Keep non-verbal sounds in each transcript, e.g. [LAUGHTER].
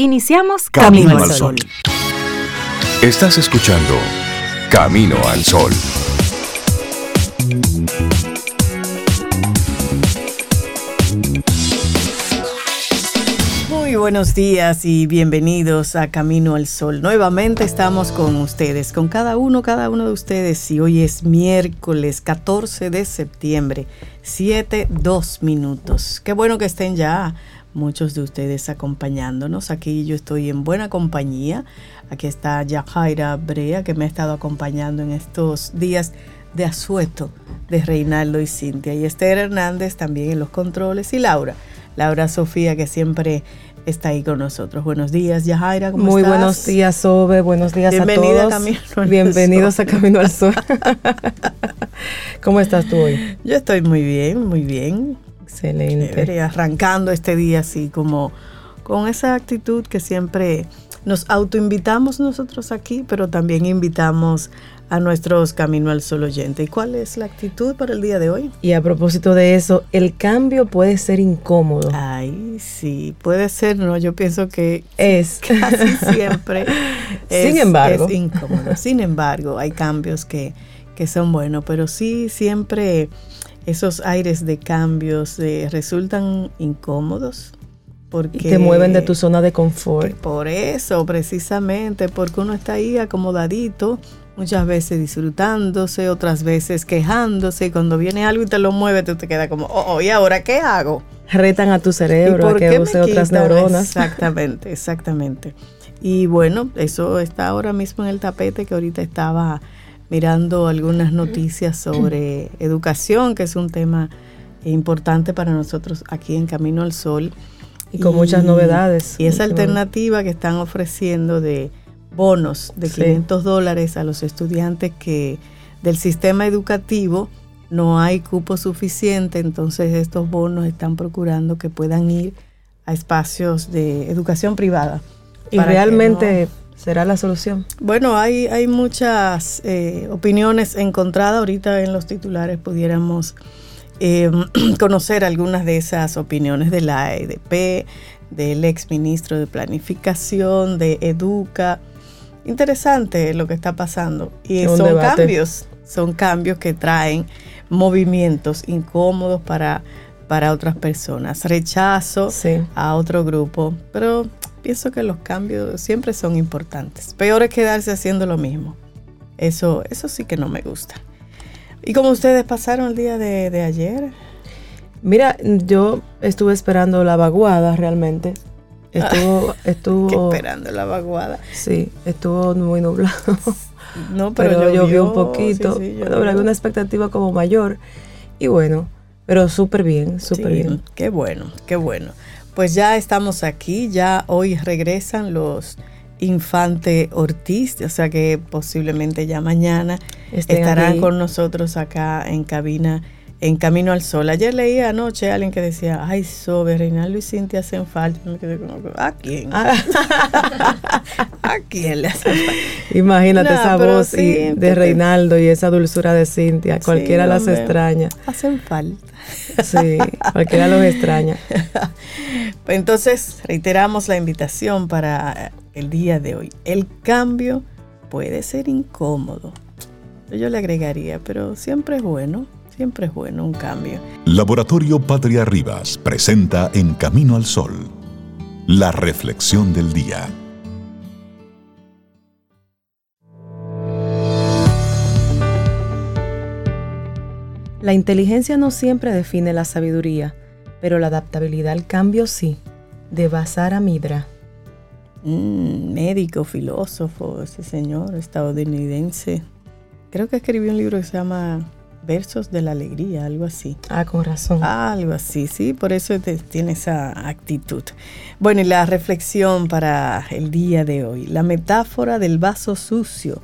Iniciamos Camino, al Sol. Estás escuchando Camino al Sol. Muy buenos días y bienvenidos a Camino al Sol. Nuevamente estamos con ustedes, con cada uno, cada uno de ustedes. Y hoy es miércoles 14 de septiembre, 7, 2 minutos. Qué bueno que estén ya muchos de ustedes acompañándonos. Aquí yo estoy en buena compañía. Aquí está Yajaira Brea, que me ha estado acompañando en estos días de asueto de Reinaldo y Cintia. Y Esther Hernández también en los controles. Y Laura, Laura Sofía, que siempre está ahí con nosotros. Buenos días, Yajaira, ¿cómo Muy estás? buenos días, Sobe. Buenos días Bienvenida a todos. Bienvenidos a Camino al Sol. [LAUGHS] ¿Cómo estás tú hoy? Yo estoy muy bien, muy bien. Excelente. Chévere, arrancando este día así como con esa actitud que siempre nos autoinvitamos nosotros aquí, pero también invitamos a nuestros Camino al Sol oyentes. ¿Y cuál es la actitud para el día de hoy? Y a propósito de eso, el cambio puede ser incómodo. Ay, sí, puede ser, no, yo pienso que Es. [LAUGHS] casi siempre [LAUGHS] es, Sin embargo. es incómodo. Sin embargo, hay cambios que, que son buenos, pero sí siempre esos aires de cambios eh, resultan incómodos. Porque Y te mueven de tu zona de confort. Por eso, precisamente, porque uno está ahí acomodadito, muchas veces disfrutándose, otras veces quejándose, y cuando viene algo y te lo mueve, tú te quedas como, oh, oh, ¿y ahora qué hago? Retan a tu ¿Y cerebro a que use otras neuronas. Exactamente, exactamente. Y bueno, eso está ahora mismo en el tapete que ahorita estaba mirando algunas noticias sobre educación, que es un tema importante para nosotros aquí en Camino al Sol. Y con muchas novedades. Y esa alternativa que están ofreciendo de bonos de Sí. 500 dólares a los estudiantes que del sistema educativo no hay cupo suficiente, entonces estos bonos están procurando que puedan ir a espacios de educación privada. Y realmente será la solución. bueno, hay, hay muchas eh, opiniones encontradas. Ahorita en los titulares pudiéramos eh, [CLEARS THROAT] conocer algunas de esas opiniones de la EDP, del ex ministro de Planificación, de Educa. Interesante lo que está pasando. Y son debate. cambios, son cambios que traen movimientos incómodos para, para otras personas. Rechazo Sí. a otro grupo, pero pienso que los cambios siempre son importantes. Peor es quedarse haciendo lo mismo. Eso, eso sí que no me gusta. ¿Y cómo ustedes pasaron el día de, de ayer? Mira, yo estuve esperando la vaguada realmente. Estuvo, [LAUGHS] estuvo, esperando la vaguada. sí, estuvo muy nublado. [LAUGHS] No, pero, pero, llovió, llovió un poquito. sí, sí, llovió. una expectativa como mayor. Y bueno, pero súper bien, súper Sí, bien. Qué bueno, qué bueno. Pues ya estamos aquí, ya hoy regresan los Infante Ortiz, o sea que posiblemente ya mañana Estén estarán aquí. con nosotros acá en cabina, en Camino al Sol. Ayer leí anoche a alguien que decía, ay, Sobe, Reinaldo y Cintia hacen falta. Me quedé como, ¿a quién? Ah, [LAUGHS] ¿A quién le hacen falta? imagínate No, esa voz sí, y- de Reinaldo y esa dulzura de Cintia. Cualquiera Sí, las hombre. extraña. Hacen falta. Sí, cualquiera los extraña. [LAUGHS] Pues Entonces, reiteramos la invitación para el día de hoy. El cambio puede ser incómodo. Yo le agregaría, pero siempre es bueno, siempre es bueno un cambio. Laboratorio Patria Rivas presenta En Camino al Sol, la reflexión del día. La inteligencia no siempre define la sabiduría, pero la adaptabilidad al cambio sí. De Basara Midra. Mm, médico, filósofo, ese señor estadounidense. Creo que escribió un libro que se llama Versos de la Alegría, algo así. Ah, con razón. Algo así, sí, por eso te- tiene esa actitud. Bueno, y la reflexión para el día de hoy, la metáfora del vaso sucio.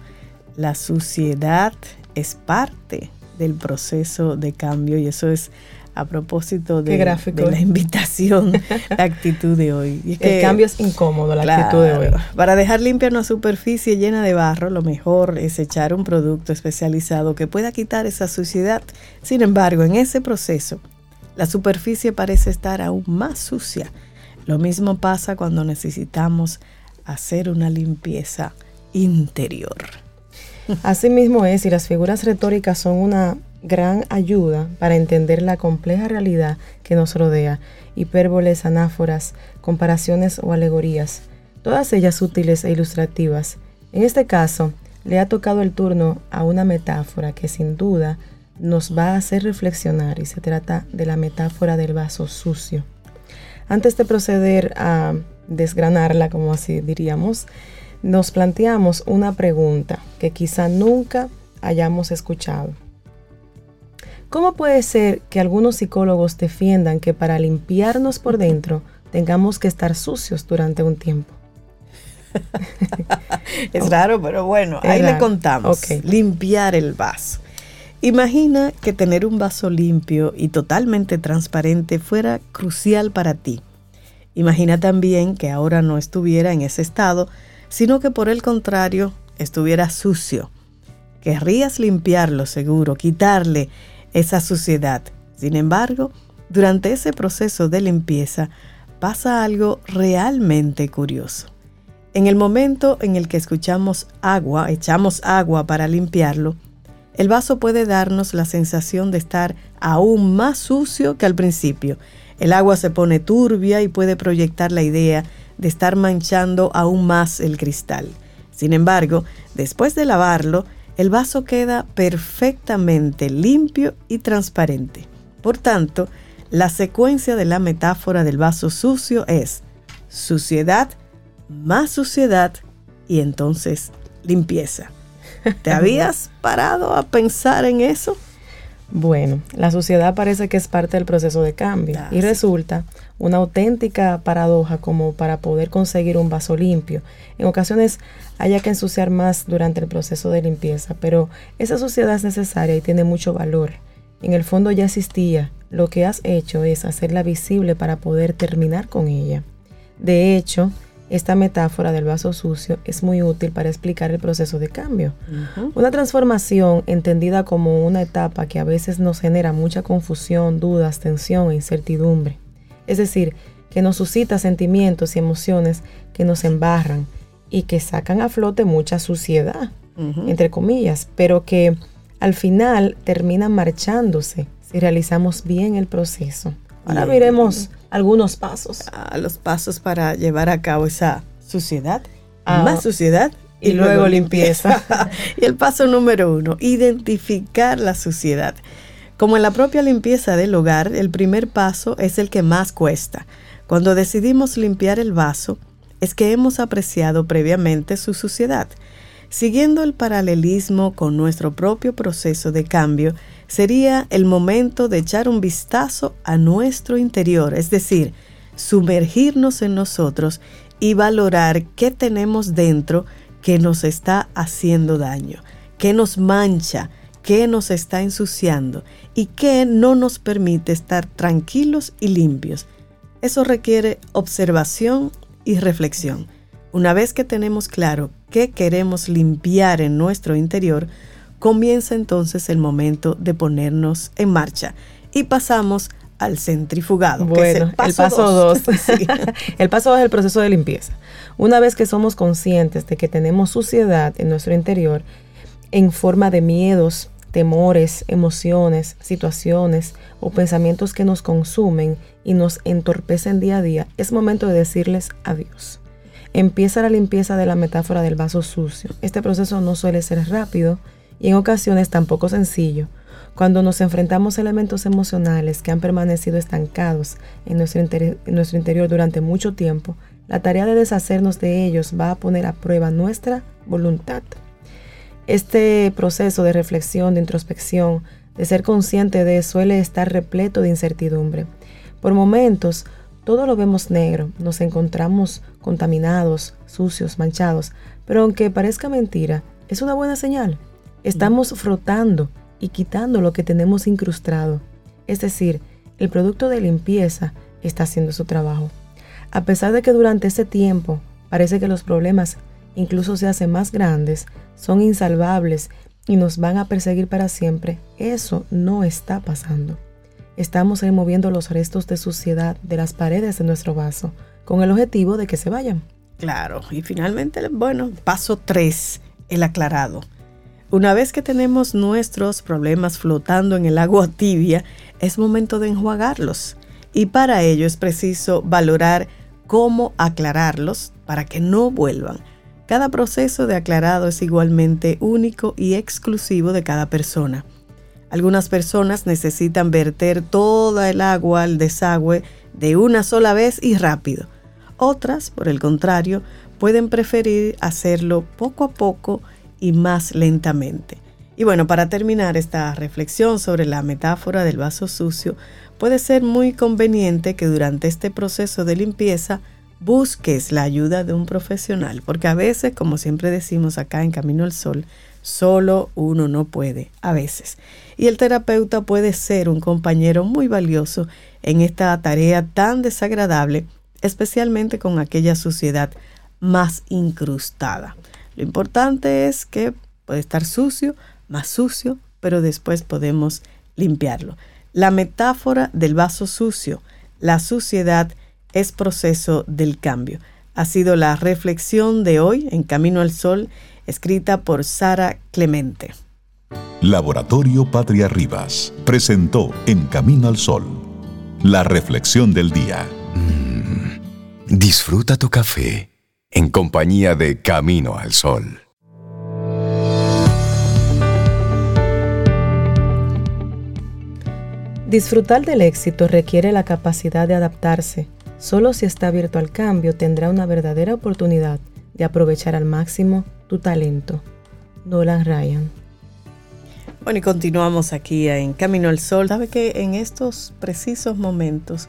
La suciedad es parte del proceso de cambio y eso es a propósito de, la invitación, [LAUGHS] la actitud de hoy. Y es el que- cambio es incómodo, la actitud de hoy. Para dejar limpia una superficie llena de barro, lo mejor es echar un producto especializado que pueda quitar esa suciedad. Sin embargo, en ese proceso, la superficie parece estar aún más sucia. Lo mismo pasa cuando necesitamos hacer una limpieza interior. Así mismo es, y las figuras retóricas son una gran ayuda para entender la compleja realidad que nos rodea, hipérboles, anáforas, comparaciones o alegorías, todas ellas útiles e ilustrativas. En este caso, le ha tocado el turno a una metáfora que sin duda nos va a hacer reflexionar y se trata de la metáfora del vaso sucio. Antes de proceder a desgranarla, como así diríamos, nos planteamos una pregunta que quizá nunca hayamos escuchado. ¿Cómo puede ser que algunos psicólogos defiendan que para limpiarnos por dentro tengamos que estar sucios durante un tiempo? [LAUGHS] es raro, pero bueno, ahí le contamos. Limpiar el vaso. Imagina que tener un vaso limpio y totalmente transparente fuera crucial para ti. Imagina también que ahora no estuviera en ese estado, sino que por el contrario estuviera sucio. Querrías limpiarlo seguro, quitarle esa suciedad. Sin embargo, durante ese proceso de limpieza pasa algo realmente curioso. En el momento en el que escuchamos agua, echamos agua para limpiarlo, el vaso puede darnos la sensación de estar aún más sucio que al principio. El agua se pone turbia y puede proyectar la idea de estar manchando aún más el cristal. Sin embargo, después de lavarlo, el vaso queda perfectamente limpio y transparente. Por tanto, la secuencia de la metáfora del vaso sucio es suciedad, más suciedad y entonces limpieza. ¿Te [LAUGHS] habías parado a pensar en eso? Bueno, la sociedad parece que es parte del proceso de cambio y resulta una auténtica paradoja como para poder conseguir un vaso limpio. En ocasiones haya que ensuciar más durante el proceso de limpieza, pero esa sociedad es necesaria y tiene mucho valor. En el fondo ya existía, lo que has hecho es hacerla visible para poder terminar con ella. De hecho, esta metáfora del vaso sucio es muy útil para explicar el proceso de cambio. Una transformación entendida como una etapa que a veces nos genera mucha confusión, dudas, tensión e incertidumbre. Es decir, que nos suscita sentimientos y emociones que nos embarran y que sacan a flote mucha suciedad, entre comillas, pero que al final terminan marchándose si realizamos bien el proceso. Ahora miremos algunos pasos. A los pasos para llevar a cabo esa suciedad, ah, más suciedad y, luego, limpieza. [LAUGHS] y el paso número uno, identificar la suciedad. Como en la propia limpieza del hogar, el primer paso es el que más cuesta. Cuando decidimos limpiar el vaso, es que hemos apreciado previamente su suciedad. Siguiendo el paralelismo con nuestro propio proceso de cambio, sería el momento de echar un vistazo a nuestro interior, es decir, sumergirnos en nosotros y valorar qué tenemos dentro que nos está haciendo daño, qué nos mancha, qué nos está ensuciando y qué no nos permite estar tranquilos y limpios. Eso requiere observación y reflexión. Una vez que tenemos claro qué queremos limpiar en nuestro interior, comienza entonces el momento de ponernos en marcha y pasamos al centrifugado. Bueno, el paso 2. [LAUGHS] [LAUGHS] el paso 2 es el proceso de limpieza. Una vez que somos conscientes de que tenemos suciedad en nuestro interior en forma de miedos, temores, emociones, situaciones o pensamientos que nos consumen y nos entorpecen día a día, es momento de decirles adiós. Empieza la limpieza de la metáfora del vaso sucio. Este proceso no suele ser rápido, y en ocasiones tampoco sencillo. Cuando nos enfrentamos a elementos emocionales que han permanecido estancados en nuestro, en nuestro interior durante mucho tiempo, la tarea de deshacernos de ellos va a poner a prueba nuestra voluntad. Este proceso de reflexión, de introspección, de ser consciente de suele estar repleto de incertidumbre. Por momentos, todo lo vemos negro, nos encontramos contaminados, sucios, manchados, pero aunque parezca mentira, es una buena señal. Estamos frotando y quitando lo que tenemos incrustado. Es decir, el producto de limpieza está haciendo su trabajo. A pesar de que durante ese tiempo parece que los problemas incluso se hacen más grandes, son insalvables y nos van a perseguir para siempre, eso no está pasando. Estamos removiendo los restos de suciedad de las paredes de nuestro vaso, con el objetivo de que se vayan. Claro, y finalmente, bueno, paso 3, el aclarado. Una vez que tenemos nuestros problemas flotando en el agua [LAUGHS] tibia, es momento de enjuagarlos. Y para ello es preciso valorar cómo aclararlos para que no vuelvan. Cada proceso de aclarado es igualmente único y exclusivo de cada persona. Algunas personas necesitan verter toda el agua al desagüe de una sola vez y rápido. Otras, por el contrario, pueden preferir hacerlo poco a poco y más lentamente. Y bueno, para terminar esta reflexión sobre la metáfora del vaso sucio, puede ser muy conveniente que durante este proceso de limpieza busques la ayuda de un profesional, porque a veces, como siempre decimos acá en Camino al Sol, solo uno no puede, a veces. Y el terapeuta puede ser un compañero muy valioso en esta tarea tan desagradable, especialmente con aquella suciedad más incrustada. Lo importante es que puede estar sucio, más sucio, pero después podemos limpiarlo. La metáfora del vaso sucio, la suciedad es proceso del cambio. Ha sido la reflexión de hoy en Camino al Sol, escrita por Sara Clemente. Laboratorio Patria Rivas presentó En Camino al Sol, la reflexión del día. Mm, disfruta tu café en compañía de Camino al Sol. Disfrutar del éxito requiere la capacidad de adaptarse. Solo si está abierto al cambio tendrá una verdadera oportunidad de aprovechar al máximo tu talento. Nolan Ryan. Bueno, y continuamos aquí en Camino al Sol. Sabe que en estos precisos momentos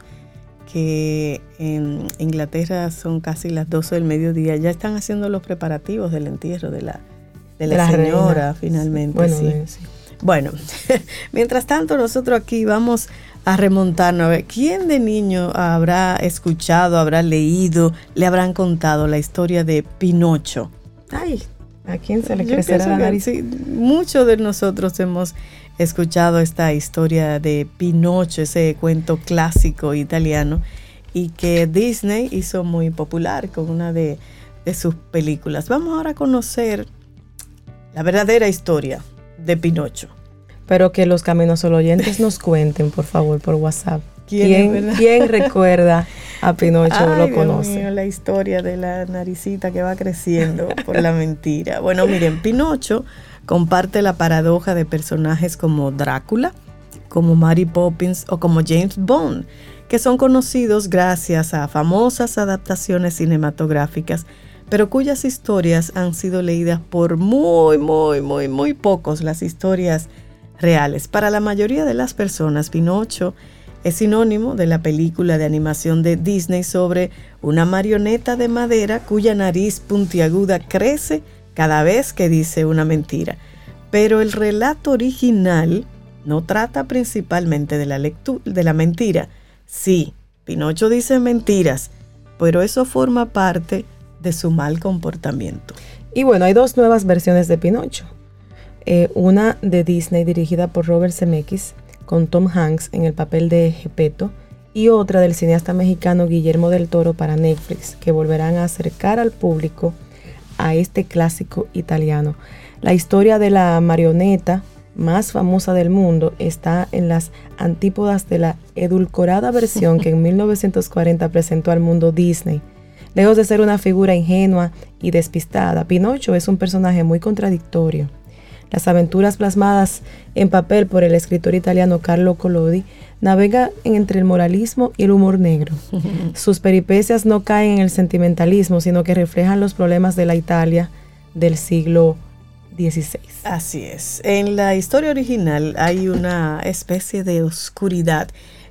que en Inglaterra son casi las 12 del mediodía, ya están haciendo los preparativos del entierro de la, de la, señora, finalmente. Bueno, sí. Bueno, [LAUGHS] mientras tanto nosotros aquí vamos a remontarnos a ver quién de niño habrá escuchado, habrá leído, le habrán contado la historia de Pinocho. Ay, ¿a quién se le crecerá la nariz? muchos de nosotros hemos escuchado esta historia de Pinocho, ese cuento clásico italiano, y que Disney hizo muy popular con una de, de sus películas. Vamos ahora a conocer la verdadera historia de Pinocho. Pero que los caminos solo oyentes nos cuenten, por favor, por WhatsApp. ¿Quién, ¿Quién, recuerda a Pinocho lo conoce? la historia de la naricita que va creciendo por la mentira. Bueno, miren, Pinocho comparte la paradoja de personajes como Drácula, como Mary Poppins o como James Bond, que son conocidos gracias a famosas adaptaciones cinematográficas pero cuyas historias han sido leídas por muy, muy, muy, muy pocos las historias reales. Para la mayoría de las personas, Pinocho es sinónimo de la película de animación de Disney sobre una marioneta de madera cuya nariz puntiaguda crece cada vez que dice una mentira. Pero el relato original no trata principalmente de la, de la mentira. Sí, Pinocho dice mentiras, pero eso forma parte de su mal comportamiento. Y bueno, hay dos nuevas versiones de Pinocho. Eh, una de Disney dirigida por Robert Zemeckis con Tom Hanks en el papel de Gepetto y otra del cineasta mexicano Guillermo del Toro para Netflix que volverán a acercar al público a este clásico italiano. La historia de la marioneta más famosa del mundo está en las antípodas de la edulcorada versión que en [LAUGHS] 1940 presentó al mundo Disney Lejos de ser una figura ingenua y despistada, Pinocho es un personaje muy contradictorio. Las aventuras plasmadas en papel por el escritor italiano Carlo Collodi navegan entre el moralismo y el humor negro. [LAUGHS] Sus peripecias no caen en el sentimentalismo, sino que reflejan los problemas de la Italia del siglo XVI. Así es. En la historia original hay una especie de oscuridad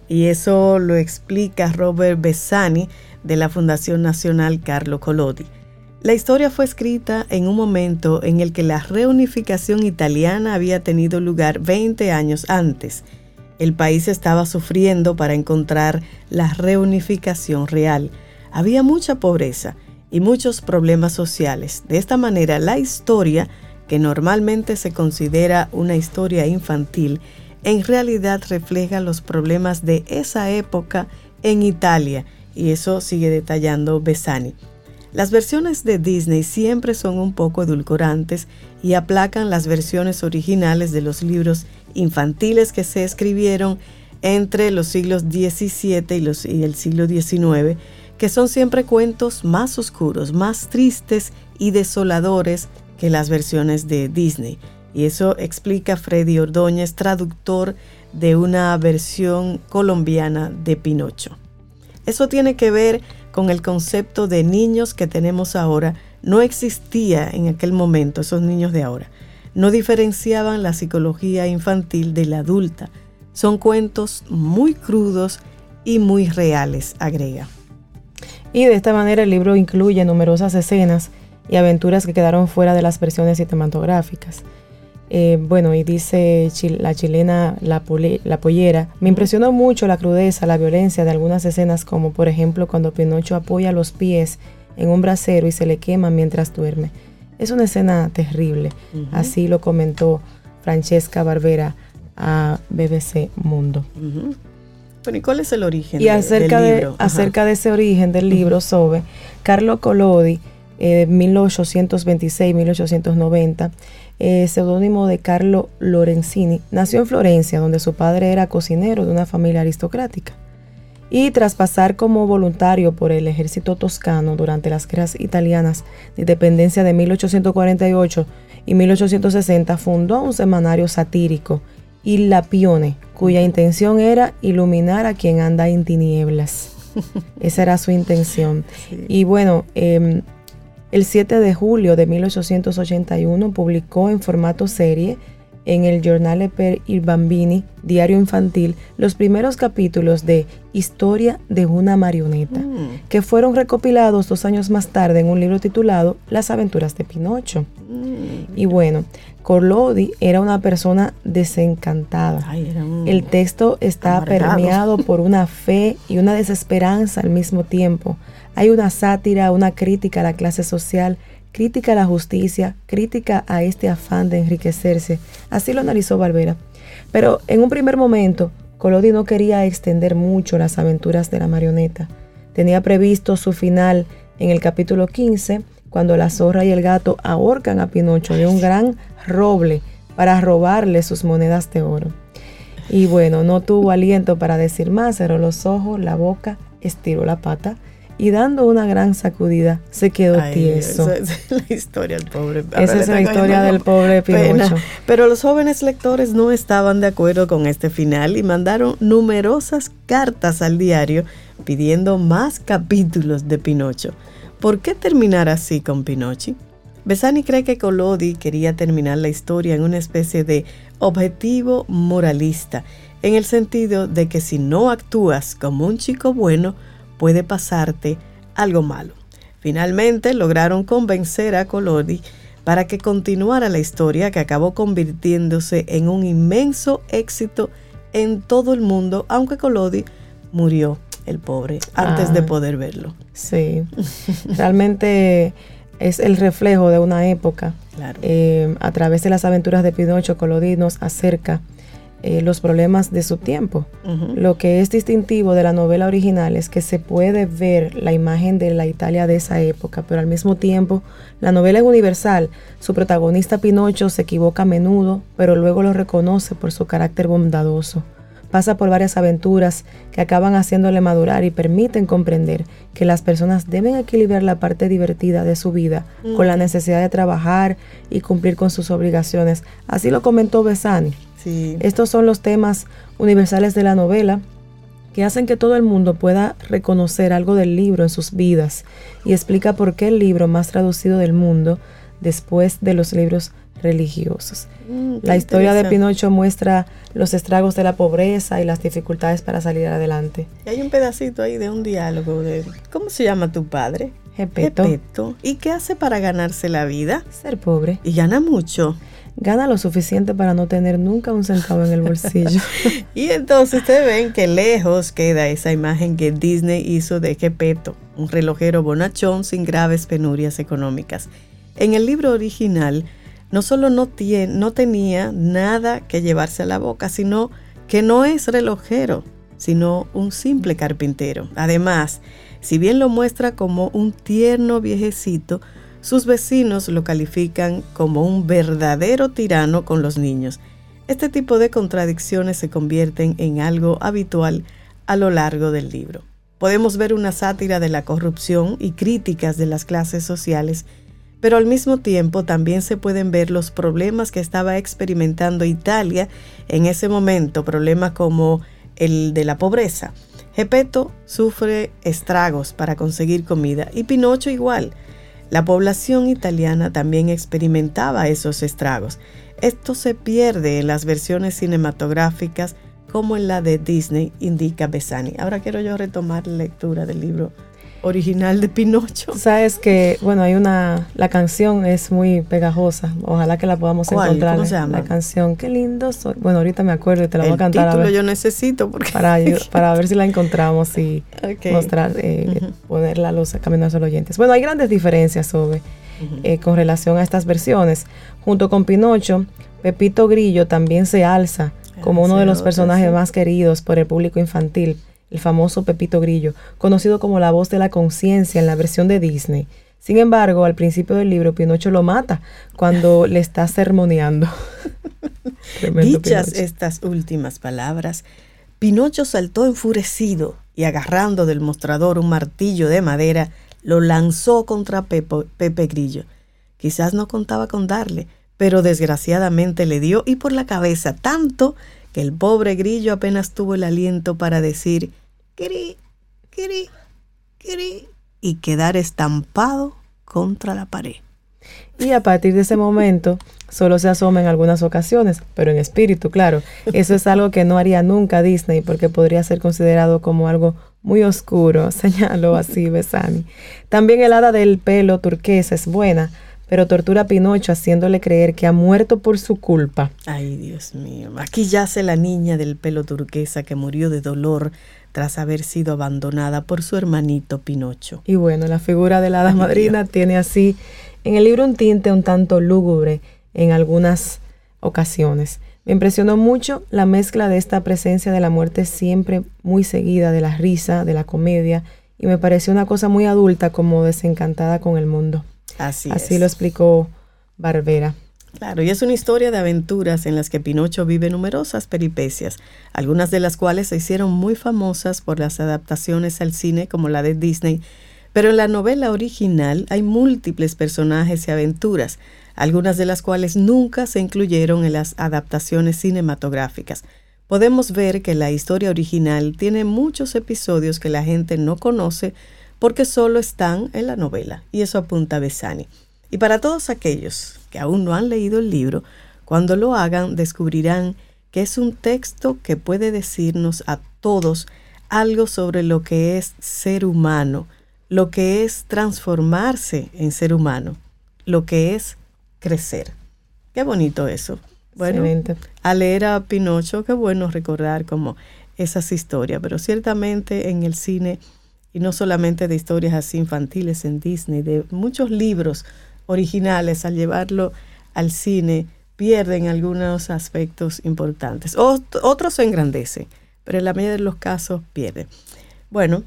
y eso lo explica Robert Besani de la Fundación Nacional Carlo Collodi. La historia fue escrita en un momento en el que la reunificación italiana había tenido lugar 20 años antes. El país estaba sufriendo para encontrar la reunificación real. Había mucha pobreza y muchos problemas sociales. De esta manera, la historia, que normalmente se considera una historia infantil, en realidad refleja los problemas de esa época en Italia y eso sigue detallando Besani. Las versiones de Disney siempre son un poco edulcorantes y aplacan las versiones originales de los libros infantiles que se escribieron entre los siglos XVII y, y el siglo XIX, que son siempre cuentos más oscuros, más tristes y desoladores que las versiones de Disney. Y eso explica Freddy Ordóñez, traductor de una versión colombiana de Pinocho. Eso tiene que ver con el concepto de niños que tenemos ahora. No existía en aquel momento esos niños de ahora. No diferenciaban la psicología infantil de la adulta. Son cuentos muy crudos y muy reales, agrega. Y de esta manera el libro incluye numerosas escenas y aventuras que quedaron fuera de las versiones cinematográficas. Eh, bueno, y dice la chilena la, la, Pollera, me impresionó mucho la crudeza, la violencia de algunas escenas, como por ejemplo cuando Pinocho apoya los pies en un brasero y se le quema mientras duerme. Es una escena terrible, así lo comentó Francesca Barbera a BBC Mundo. ¿y cuál es el origen y acerca del libro? De, acerca de ese origen del libro, Sobe, Carlo Collodi, eh, 1826-1890, eh, seudónimo de Carlo Lorenzini, nació en Florencia, donde su padre era cocinero de una familia aristocrática. Y tras pasar como voluntario por el ejército toscano durante las guerras italianas de independencia de 1848 y 1860, fundó un semanario satírico, Il Lapione, cuya intención era iluminar a quien anda en tinieblas. [LAUGHS] Esa era su intención. Y bueno, eh, el 7 de julio de 1881 publicó en formato serie en el Giornale per il Bambini, diario infantil, los primeros capítulos de Historia de una marioneta, mm. que fueron recopilados dos años más tarde en un libro titulado Las aventuras de Pinocho. Mm. Y bueno, Corlodi era una persona desencantada. el texto está permeado por una fe y una desesperanza al mismo tiempo. Hay una sátira, una crítica a la clase social, crítica a la justicia, crítica a este afán de enriquecerse. Así lo analizó Barbera. Pero en un primer momento, Colodi no quería extender mucho las aventuras de la marioneta. Tenía previsto su final en el capítulo 15, cuando la zorra y el gato ahorcan a Pinocho de un gran roble para robarle sus monedas de oro. Y bueno, no tuvo aliento para decir más, cerró los ojos, la boca, estiró la pata y dando una gran sacudida se quedó tieso. Esa es [LAUGHS] la historia del pobre. esa es la historia del pobre Pinocho. Pero los jóvenes lectores no estaban de acuerdo con este final y mandaron numerosas cartas al diario pidiendo más capítulos de Pinocho. ¿Por qué terminar así con Pinochi? Besani cree que Collodi quería terminar la historia en una especie de objetivo moralista, en el sentido de que si no actúas como un chico bueno, puede pasarte algo malo. Finalmente lograron convencer a Colodi para que continuara la historia que acabó convirtiéndose en un inmenso éxito en todo el mundo, aunque Colodi murió, el pobre, antes de poder verlo. Sí, [LAUGHS] realmente es el reflejo de una época. Eh, a través de las aventuras de Pinocho, Colodi nos acerca eh, los problemas de su tiempo. Lo que es distintivo de la novela original es que se puede ver la imagen de la Italia de esa época, pero al mismo tiempo la novela es universal. Su protagonista Pinocho se equivoca a menudo, pero luego lo reconoce por su carácter bondadoso. Pasa por varias aventuras que acaban haciéndole madurar y permiten comprender que las personas deben equilibrar la parte divertida de su vida con la necesidad de trabajar y cumplir con sus obligaciones. Así lo comentó Besani. Estos son los temas universales de la novela que hacen que todo el mundo pueda reconocer algo del libro en sus vidas y explica por qué el libro más traducido del mundo después de los libros religiosos. Mm, la historia de Pinocho muestra los estragos de la pobreza y las dificultades para salir adelante. Y hay un pedacito ahí de un diálogo de ¿cómo se llama tu padre? Gepeto. ¿Y qué hace para ganarse la vida? Ser pobre. Y gana mucho gana lo suficiente para no tener nunca un centavo en el bolsillo. [LAUGHS] y entonces ustedes ven que lejos queda esa imagen que Disney hizo de Gepetto, un relojero bonachón sin graves penurias económicas. En el libro original, no solo no, tiene, no tenía nada que llevarse a la boca, sino que no es relojero, sino un simple carpintero. Además, si bien lo muestra como un tierno viejecito, sus vecinos lo califican como un verdadero tirano con los niños. Este tipo de contradicciones se convierten en algo habitual a lo largo del libro. Podemos ver una sátira de la corrupción y críticas de las clases sociales, pero al mismo tiempo también se pueden ver los problemas que estaba experimentando Italia en ese momento, problemas como el de la pobreza. Gepetto sufre estragos para conseguir comida y Pinocho igual. La población italiana también experimentaba esos estragos. Esto se pierde en las versiones cinematográficas como en la de Disney, indica Besani. Ahora quiero yo retomar la lectura del libro original de Pinocho. Sabes que, bueno, hay una, la canción es muy pegajosa. Ojalá que la podamos encontrar. ¿Cómo se llama? La canción, qué lindo soy. Bueno, ahorita me acuerdo y te la voy a cantar. Título a ver, yo necesito porque para, [LAUGHS] para ver si la encontramos y mostrar, eh, ponerla a los caminos a los oyentes. Bueno, hay grandes diferencias sobre eh, con relación a estas versiones. Junto con Pinocho, Pepito Grillo también se alza como uno de los personajes más queridos por el público infantil, el famoso Pepito Grillo, conocido como la voz de la conciencia en la versión de Disney. Sin embargo, al principio del libro, Pinocho lo mata cuando [LAUGHS] le está sermoneando. [LAUGHS] Dichas Pinocho. estas últimas palabras, Pinocho saltó enfurecido y agarrando del mostrador un martillo de madera, lo lanzó contra Pepo- Pepe Grillo. Quizás no contaba con darle, pero desgraciadamente le dio y por la cabeza tanto que el pobre Grillo apenas tuvo el aliento para decir querí, querí, querí y quedar estampado contra la pared. Y a partir de ese momento solo se asoma en algunas ocasiones, pero en espíritu, claro. Eso es algo que no haría nunca Disney porque podría ser considerado como algo muy oscuro, [LAUGHS] señaló así Besani. También el hada del pelo turquesa es buena, pero tortura a Pinocho haciéndole creer que ha muerto por su culpa. Ay, Dios mío. Aquí yace la niña del pelo turquesa que murió de dolor tras haber sido abandonada por su hermanito Pinocho. Y bueno, la figura de la hada Ay, madrina tiene así en el libro un tinte un tanto lúgubre en algunas ocasiones. Me impresionó mucho la mezcla de esta presencia de la muerte siempre muy seguida de la risa, de la comedia, y me pareció una cosa muy adulta como desencantada con el mundo. Así, Así es. lo explicó Barbera. Claro, y es una historia de aventuras en las que Pinocho vive numerosas peripecias, algunas de las cuales se hicieron muy famosas por las adaptaciones al cine como la de Disney, pero en la novela original hay múltiples personajes y aventuras, algunas de las cuales nunca se incluyeron en las adaptaciones cinematográficas. Podemos ver que la historia original tiene muchos episodios que la gente no conoce porque solo están en la novela, y eso apunta Besani. Y para todos aquellos que aún no han leído el libro, cuando lo hagan descubrirán que es un texto que puede decirnos a todos algo sobre lo que es ser humano, lo que es transformarse en ser humano, lo que es crecer. Qué bonito eso. Bueno, Excelente. al leer a Pinocho, qué bueno recordar como esas historias, pero ciertamente en el cine, y no solamente de historias así infantiles en Disney, de muchos libros originales, al llevarlo al cine, pierden algunos aspectos importantes. Ot- otros se engrandecen, pero en la mayoría de los casos pierden. Bueno,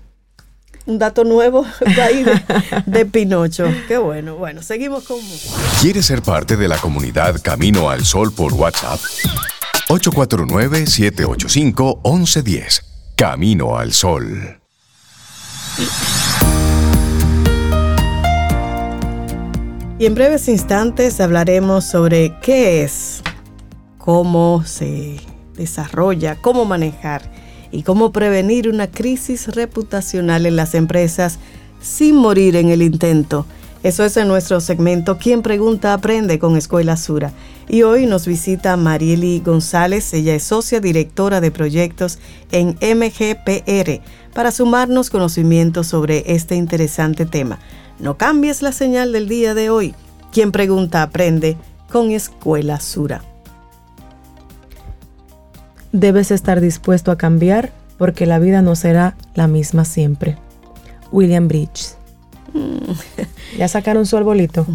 un dato nuevo [LAUGHS] de ahí de, Pinocho. Qué bueno. Bueno, seguimos con. ¿Quieres ser parte de la comunidad Camino al Sol por WhatsApp? 849-785-1110. Camino al Sol. Y en breves instantes hablaremos sobre qué es, cómo se desarrolla, cómo manejar y cómo prevenir una crisis reputacional en las empresas sin morir en el intento. Eso es en nuestro segmento Quien Pregunta Aprende con Escuela Sura. Y hoy nos visita Marieli González, ella es socia directora de proyectos en MGPR, para sumarnos conocimientos sobre este interesante tema. No cambies la señal del día de hoy. Quien pregunta aprende con Escuela Sura. Debes estar dispuesto a cambiar porque la vida no será la misma siempre. William Bridge. [LAUGHS] ¿Ya sacaron su arbolito?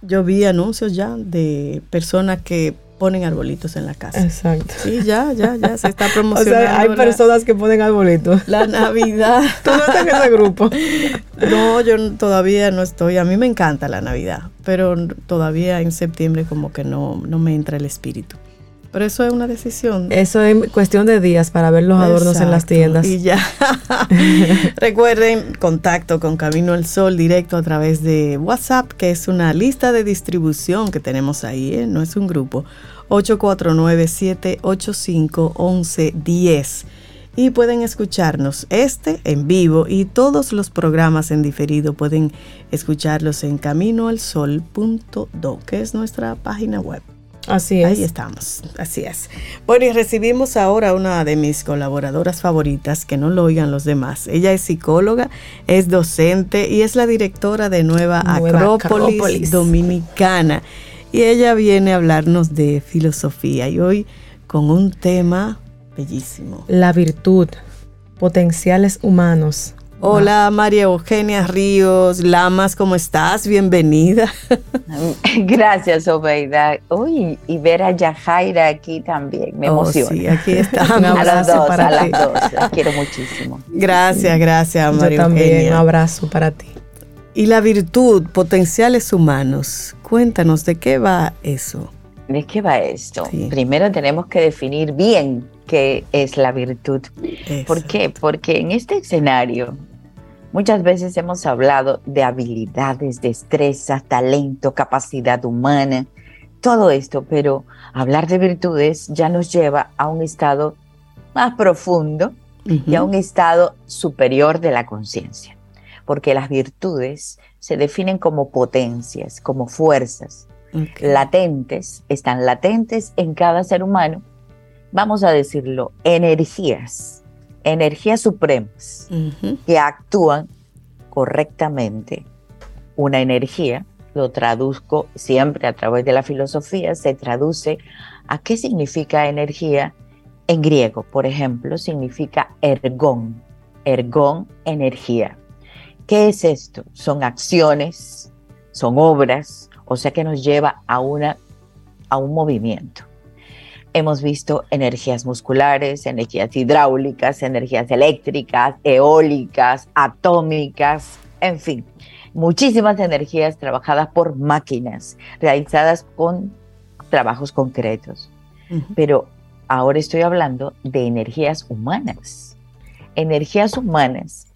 Yo vi anuncios ya de personas que ponen arbolitos en la casa. Exacto. Sí, ya, ya, ya se está promocionando. [LAUGHS] O sea, hay personas que ponen arbolitos. La Navidad. [LAUGHS] Tú no estás en ese grupo. No, yo todavía no estoy. A mí me encanta la Navidad, pero todavía en septiembre como que no, no me entra el espíritu. Pero eso es una decisión. Eso es cuestión de días para ver los adornos en las tiendas. Y ya. [LAUGHS] Recuerden, contacto con Camino al Sol directo a través de WhatsApp, que es una lista de distribución que tenemos ahí, ¿eh? no es un grupo. 849-785-1110. Y pueden escucharnos este en vivo y todos los programas en diferido pueden escucharlos en caminoalsol.do, que es nuestra página web. Así es. Ahí estamos, así es. Bueno, y recibimos ahora una de mis colaboradoras favoritas, que no lo oigan los demás. Ella es psicóloga, es docente y es la directora de Nueva, Acrópolis, Dominicana. Y ella viene a hablarnos de filosofía y hoy con un tema bellísimo. La virtud, potenciales humanos. Hola María Eugenia Ríos Lamas, ¿cómo estás? Bienvenida. [LAUGHS] Gracias, Obeida. Uy, y ver a Yajaira aquí también, me oh, emociona. Sí, aquí está. Un [LAUGHS] abrazo para a las dos, las quiero muchísimo. Gracias, gracias, María Yo también, un abrazo para ti. Y la virtud, potenciales humanos. Cuéntanos, ¿de qué va eso? ¿De qué va esto? Primero tenemos que definir bien qué es la virtud. ¿Por qué? Porque en este escenario muchas veces hemos hablado de habilidades, destrezas, talento, capacidad humana, todo esto, pero hablar de virtudes ya nos lleva a un estado más profundo y a un estado superior de la conciencia, porque las virtudes se definen como potencias, como fuerzas, latentes, están latentes en cada ser humano, vamos a decirlo, energías, energías supremas que actúan correctamente. Una energía, lo traduzco siempre a través de la filosofía, se traduce a qué significa energía en griego, por ejemplo, significa ergón, ergón, energía. ¿Qué es esto? Son acciones, son obras, o sea que nos lleva a, una, a un movimiento. Hemos visto energías musculares, energías hidráulicas, energías eléctricas, eólicas, atómicas, en fin, muchísimas energías trabajadas por máquinas, realizadas con trabajos concretos. Pero ahora estoy hablando de energías humanas, energías humanas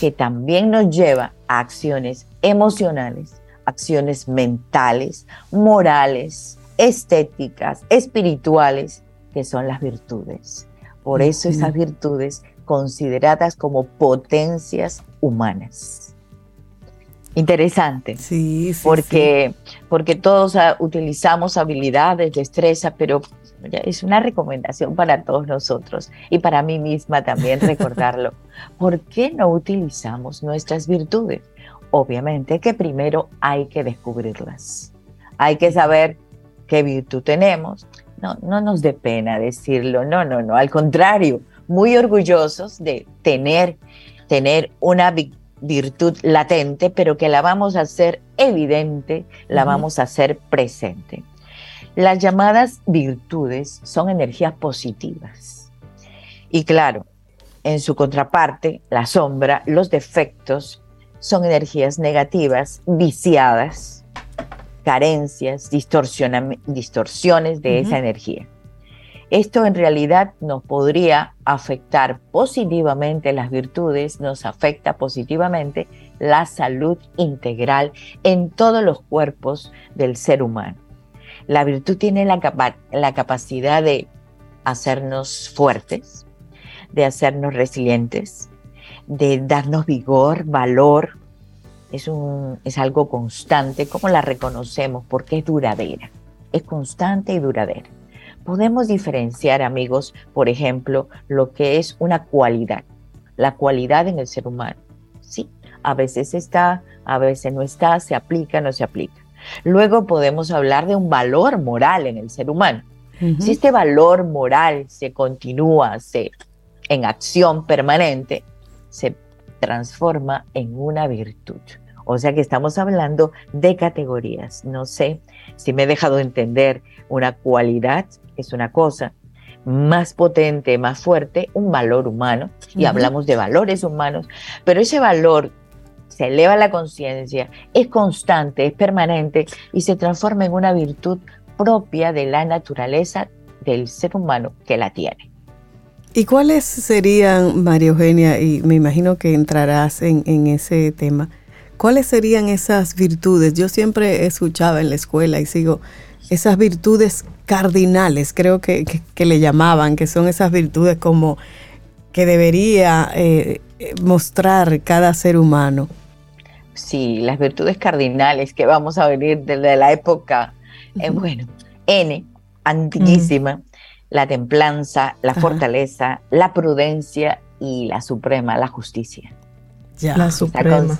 que también nos lleva a acciones emocionales acciones mentales, morales, estéticas, espirituales, que son las virtudes. Por eso esas virtudes consideradas como potencias humanas. Interesante. Sí, sí porque, porque todos ah, utilizamos habilidades, destreza, pero es una recomendación para todos nosotros y para mí misma también recordarlo. [LAUGHS] ¿Por qué no utilizamos nuestras virtudes? obviamente que primero hay que descubrirlas. Hay que saber qué virtud tenemos. No, no nos dé pena decirlo, no, no, no, al contrario, muy orgullosos de tener, tener una virtud latente, pero que la vamos a hacer evidente, la vamos a hacer presente. Las llamadas virtudes son energías positivas. Y claro, en su contraparte, la sombra, los defectos, son energías negativas, viciadas, carencias, distorsiones de esa energía. Esto en realidad nos podría afectar positivamente las virtudes, nos afecta positivamente la salud integral en todos los cuerpos del ser humano. La virtud tiene la, la capacidad de hacernos fuertes, de hacernos resilientes, de darnos vigor, valor. Es, un, es algo constante. ¿Cómo la reconocemos? Porque es duradera. Es constante y duradera. Podemos diferenciar, amigos, por ejemplo, lo que es una cualidad. La cualidad en el ser humano. Sí, a veces está, a veces no está, se aplica, no se aplica. Luego podemos hablar de un valor moral en el ser humano. Si este valor moral se continúa se, en acción permanente, se transforma en una virtud O sea que estamos hablando de categorías. No sé si me he dejado entender. Una cualidad es una cosa, más potente, más fuerte, un valor humano, y hablamos de valores humanos, pero ese valor se eleva la conciencia, es constante, es permanente y se transforma en una virtud propia de la naturaleza del ser humano que la tiene. ¿Y cuáles serían, María Eugenia, y me imagino que entrarás en, en ese tema, cuáles serían esas virtudes? Yo siempre escuchaba en la escuela y sigo esas virtudes cardinales, creo que, le llamaban, que son esas virtudes como que debería eh, mostrar cada ser humano. Sí, las virtudes cardinales que vamos a venir desde la época, eh, bueno, N, antiquísima, la templanza, la fortaleza, la prudencia y la suprema, la justicia. La suprema.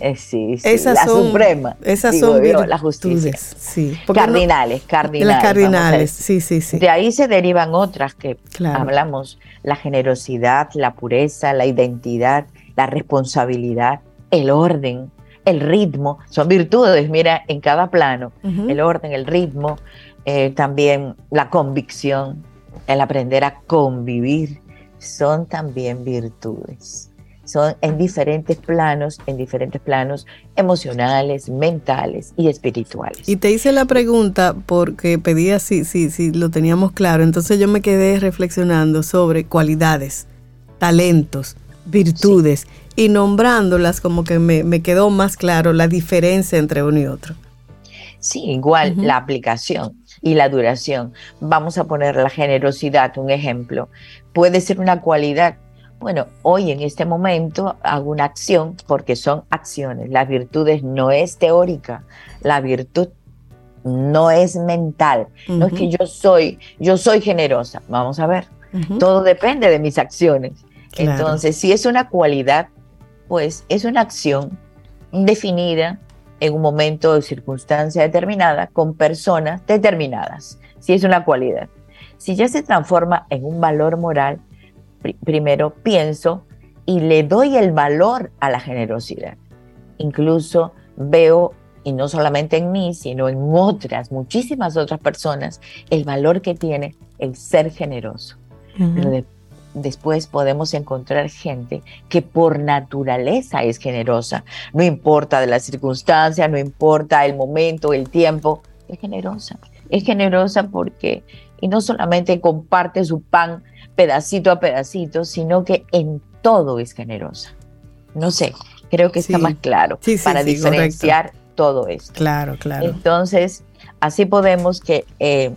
Eh, sí, [LAUGHS] sí, la suprema. Esas son la justicia. Sí. Cardinales, cardinales. Las cardinales, sí, sí, sí. De ahí se derivan otras que hablamos, la generosidad, la pureza, la identidad, la responsabilidad, el orden, el ritmo, son virtudes, mira, en cada plano, el orden, el ritmo, eh, también la convicción, el aprender a convivir, son también virtudes. Son en diferentes planos, en diferentes planos emocionales, mentales y espirituales. Y te hice la pregunta porque pedía si, si, si lo teníamos claro, entonces yo me quedé reflexionando sobre cualidades, talentos, virtudes y nombrándolas como que me, quedó más claro la diferencia entre uno y otro. Sí, igual la aplicación y la duración. Vamos a poner la generosidad, un ejemplo. Puede ser una cualidad bueno, hoy en este momento hago una acción porque son acciones. La virtud no es teórica, la virtud no es mental. No es que yo soy, yo soy generosa. Vamos a ver. Todo depende de mis acciones. Entonces, si es una cualidad, pues es una acción definida en un momento o circunstancia determinada con personas determinadas. Si es una cualidad. Si ya se transforma en un valor moral, primero pienso y le doy el valor a la generosidad. Incluso veo, y no solamente en mí, sino en otras, muchísimas otras personas, el valor que tiene el ser generoso. Después podemos encontrar gente que por naturaleza es generosa. No importa de las circunstancias, no importa el momento, el tiempo, es generosa. Es generosa porque, y no solamente comparte su pan pedacito a pedacito, sino que en todo es generosa. No sé, creo que está más claro para diferenciar todo esto. Claro, claro. Entonces, así podemos que eh,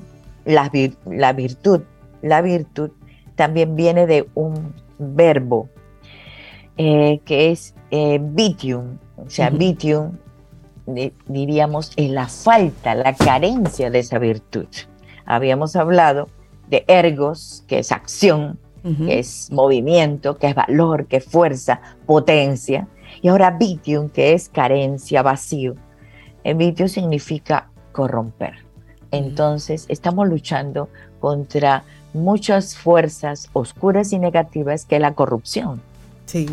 la, la, virtud, la virtud también viene de un verbo eh, que es eh, vitium, o sea, vitium diríamos es la falta, la carencia de esa virtud. Habíamos hablado de ergos, que es acción, que es movimiento, que es valor, que es fuerza, potencia. Y ahora vitium, que es carencia, vacío. El vitium significa corromper. Entonces, estamos luchando contra muchas fuerzas oscuras y negativas que es la corrupción. Sí.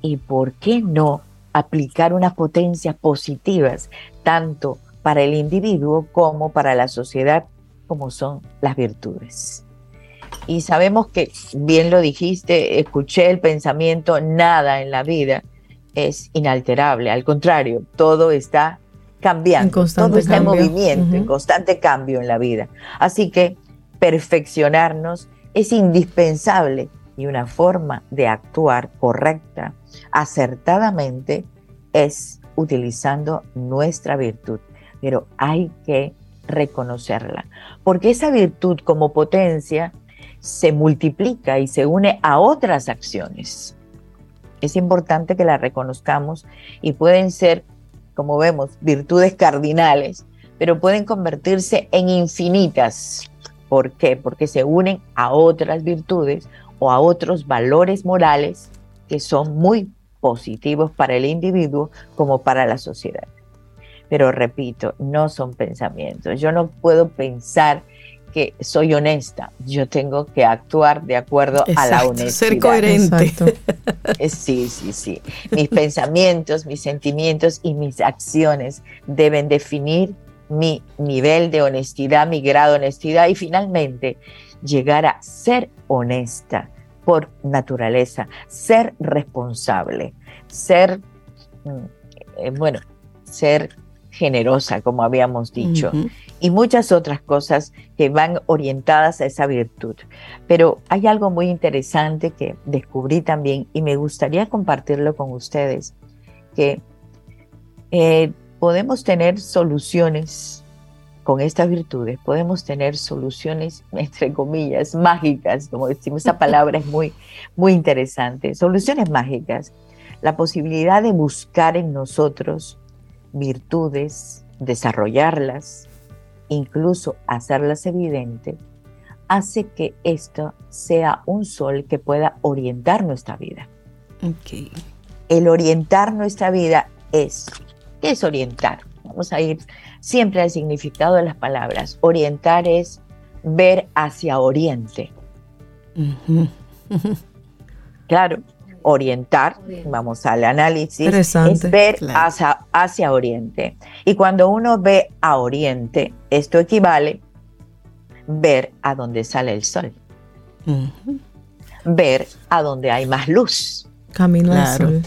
¿Y por qué no aplicar unas potencias positivas, tanto para el individuo como para la sociedad como son las virtudes. Y sabemos que, bien lo dijiste, escuché el pensamiento, nada en la vida es inalterable, al contrario, todo está cambiando, todo está en movimiento, en constante cambio en la vida. Así que perfeccionarnos es indispensable y una forma de actuar correcta, acertadamente, es utilizando nuestra virtud. Pero hay que reconocerla, porque esa virtud como potencia se multiplica y se une a otras acciones. Es importante que la reconozcamos y pueden ser, como vemos, virtudes cardinales, pero pueden convertirse en infinitas. ¿Por qué? Porque se unen a otras virtudes o a otros valores morales que son muy positivos para el individuo como para la sociedad. Pero repito, no son pensamientos. Yo no puedo pensar que soy honesta, yo tengo que actuar de acuerdo a la honestidad. Ser coherente. Eh, sí, sí, sí. Mis [LAUGHS] pensamientos, mis sentimientos y mis acciones deben definir mi nivel de honestidad, mi grado de honestidad y finalmente llegar a ser honesta por naturaleza, ser responsable, ser, mm, eh, bueno, ser generosa, como habíamos dicho, y muchas otras cosas que van orientadas a esa virtud. Pero hay algo muy interesante que descubrí también y me gustaría compartirlo con ustedes, que eh, podemos tener soluciones con estas virtudes, podemos tener soluciones, [LAUGHS] entre comillas, mágicas, como decimos, esa palabra es muy, muy interesante, soluciones mágicas, la posibilidad de buscar en nosotros virtudes, desarrollarlas, incluso hacerlas evidente, hace que esto sea un sol que pueda orientar nuestra vida. El orientar nuestra vida es, ¿qué es orientar? Vamos a ir siempre al significado de las palabras. Orientar es ver hacia oriente. [LAUGHS] claro, orientar, vamos al análisis, es ver hacia, hacia oriente. Y cuando uno ve a oriente, esto equivale ver a donde sale el sol. Ver a donde hay más luz. Camino al sol.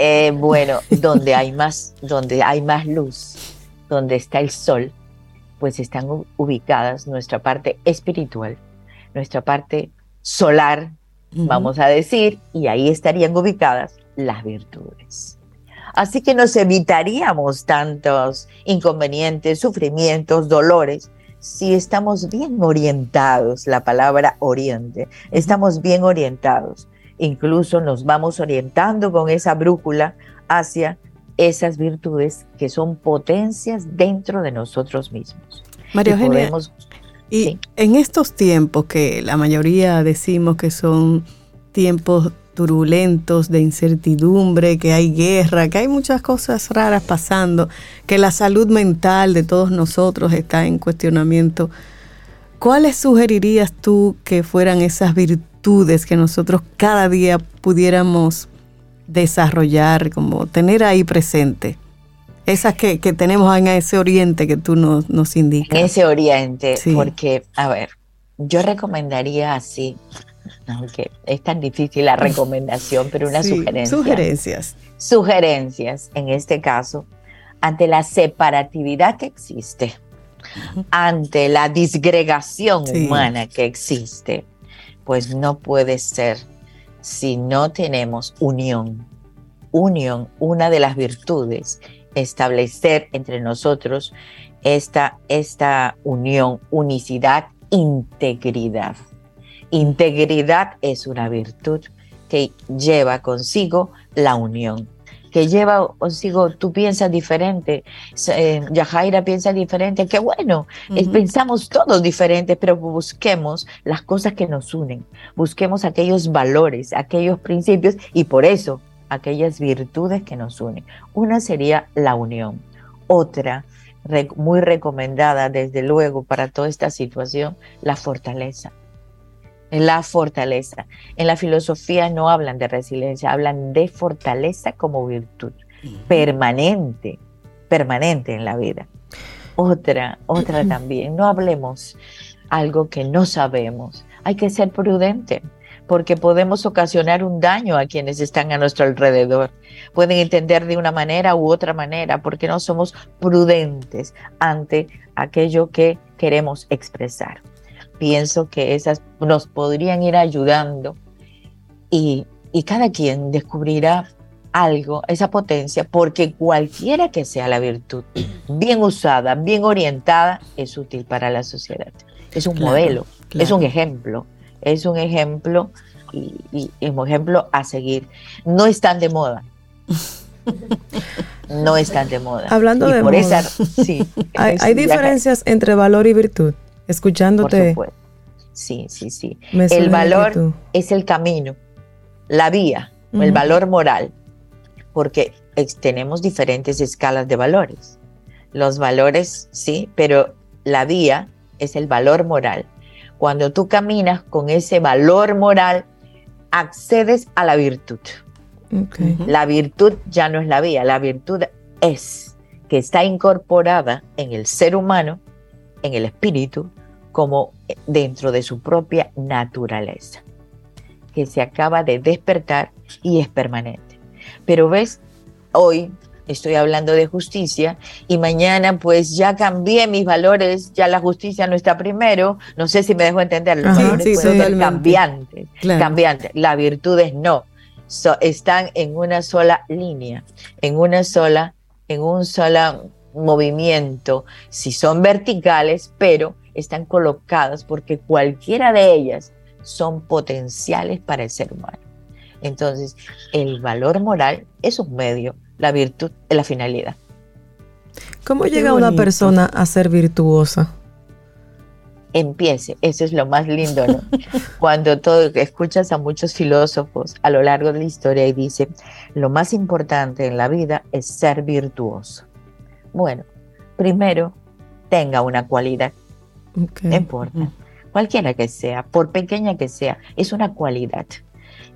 Eh, bueno, donde hay más, donde hay más luz, donde está el sol, pues están ubicadas nuestra parte espiritual, nuestra parte solar, vamos a decir, y ahí estarían ubicadas las virtudes. Así que nos evitaríamos tantos inconvenientes, sufrimientos, dolores, si estamos bien orientados, la palabra oriente, estamos bien orientados. Incluso nos vamos orientando con esa brújula hacia esas virtudes que son potencias dentro de nosotros mismos. María Eugenia, y en estos tiempos que la mayoría decimos que son tiempos turbulentos, de incertidumbre, que hay guerra, que hay muchas cosas raras pasando, que la salud mental de todos nosotros está en cuestionamiento, ¿cuáles sugerirías tú que fueran esas virtudes que nosotros cada día pudiéramos desarrollar, como tener ahí presente? Esas que, tenemos en ese oriente que tú nos, nos indicas. En ese oriente, porque, a ver, yo recomendaría así, [LAUGHS] aunque es tan difícil la recomendación, pero una [LAUGHS] sugerencia. Sugerencias. Sugerencias, en este caso, ante la separatividad que existe, ante la disgregación humana que existe, pues no puede ser si no tenemos unión. Unión, una de las virtudes establecer entre nosotros esta, esta unión, unicidad, integridad. Integridad es una virtud que lleva consigo la unión, que lleva consigo, tú piensas diferente, eh, Yajaira piensa diferente, qué bueno, pensamos todos diferentes, pero busquemos las cosas que nos unen, busquemos aquellos valores, aquellos principios y por eso aquellas virtudes que nos unen. Una sería la unión. Otra, muy recomendada desde luego para toda esta situación, la fortaleza. La fortaleza. En la filosofía no hablan de resiliencia, hablan de fortaleza como virtud permanente, permanente en la vida. Otra, otra [CLEARS THROAT] también, no hablemos algo que no sabemos. Hay que ser prudente porque podemos ocasionar un daño a quienes están a nuestro alrededor. Pueden entender de una manera u otra manera porque no somos prudentes ante aquello que queremos expresar. Pienso que esas nos podrían ir ayudando y, y cada quien descubrirá algo, esa potencia, porque cualquiera que sea la virtud, bien usada, bien orientada, es útil para la sociedad. Es un modelo, es un ejemplo es un ejemplo y, un ejemplo a seguir. No están de moda. [LAUGHS] no están de moda. Hablando de por moda, sí, [LAUGHS] hay, diferencias entre valor y virtud. Escuchándote. sí, sí, sí. El valor es el camino, la vía, el valor moral, porque tenemos diferentes escalas de valores. Los valores, sí, pero la vía es el valor moral. Cuando tú caminas con ese valor moral, accedes a la virtud. La virtud ya no es la vía, la virtud es que está incorporada en el ser humano, en el espíritu, como dentro de su propia naturaleza, que se acaba de despertar y es permanente. Pero ves, hoy estoy hablando de justicia y mañana pues ya cambié mis valores, ya la justicia no está primero, no sé si me dejo entender, los valores pueden cambiantes, cambiantes, las virtudes no, están en una sola línea, en una sola, en un solo movimiento, si son verticales, pero están colocadas porque cualquiera de ellas son potenciales para el ser humano. Entonces, el valor moral es un medio, la virtud es la finalidad. ¿Cómo llega una persona a ser virtuosa? Empiece, eso es lo más lindo, ¿no? [LAUGHS] Cuando todo, escuchas a muchos filósofos a lo largo de la historia y dicen, lo más importante en la vida es ser virtuoso. Bueno, primero, tenga una cualidad. No importa, cualquiera que sea, por pequeña que sea, es una cualidad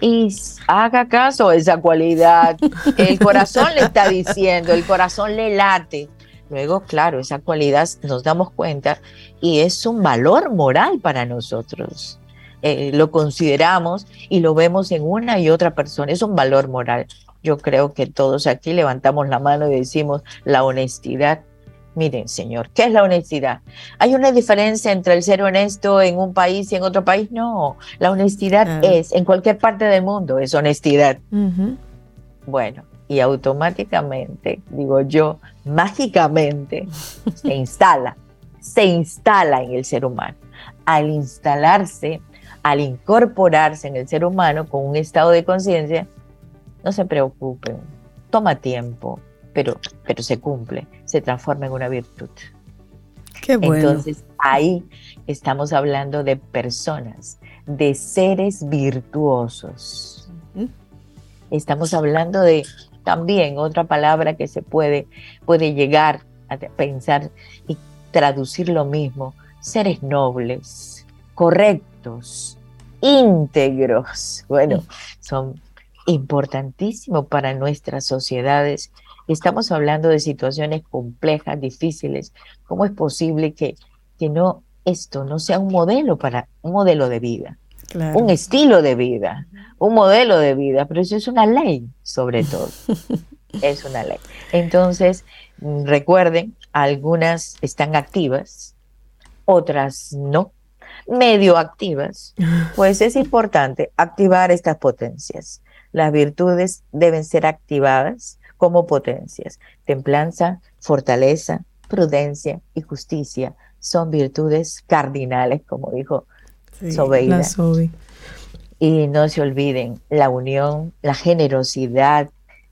y haga caso a esa cualidad. [LAUGHS] El corazón le está diciendo, el corazón le late. Luego, claro, esa cualidad nos damos cuenta y es un valor moral para nosotros. Eh, lo consideramos y lo vemos en una y otra persona. Es un valor moral. Yo creo que todos aquí levantamos la mano y decimos la honestidad Miren, señor, ¿qué es la honestidad? ¿Hay una diferencia entre el ser honesto en un país y en otro país? No, la honestidad es, en cualquier parte del mundo, es honestidad. Bueno, y automáticamente, digo yo, mágicamente, [LAUGHS] se instala, se instala en el ser humano. Al instalarse, al incorporarse en el ser humano con un estado de conciencia, no se preocupen, toma tiempo, pero, pero se cumple, se transforma en una virtud. Qué bueno. Entonces ahí estamos hablando de personas, de seres virtuosos. Estamos hablando de también otra palabra que se puede, puede llegar a pensar y traducir lo mismo, seres nobles, correctos, íntegros. Bueno, son importantísimos para nuestras sociedades Estamos hablando de situaciones complejas, difíciles. ¿Cómo es posible que, que no esto no sea un modelo para un modelo de vida? Un estilo de vida, un modelo de vida, pero eso es una ley sobre todo. [LAUGHS] es una ley. Entonces, recuerden, algunas están activas, otras no, medio activas, pues es importante activar estas potencias. Las virtudes deben ser activadas como potencias. Templanza, fortaleza, prudencia y justicia son virtudes cardinales, como dijo Sobeida. Y no se olviden, la unión, la generosidad,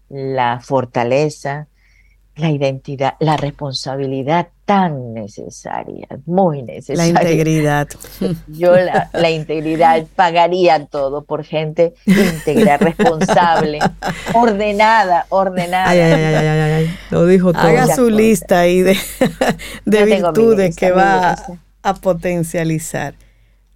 la fortaleza, la identidad, la responsabilidad tan necesaria, muy necesaria. La integridad. Yo la, la, integridad pagaría todo por gente íntegra, responsable, ordenada, ordenada. Ay, ay, ay, ay, Lo dijo todo. Haga su lista ahí de, de virtudes que va a potencializar.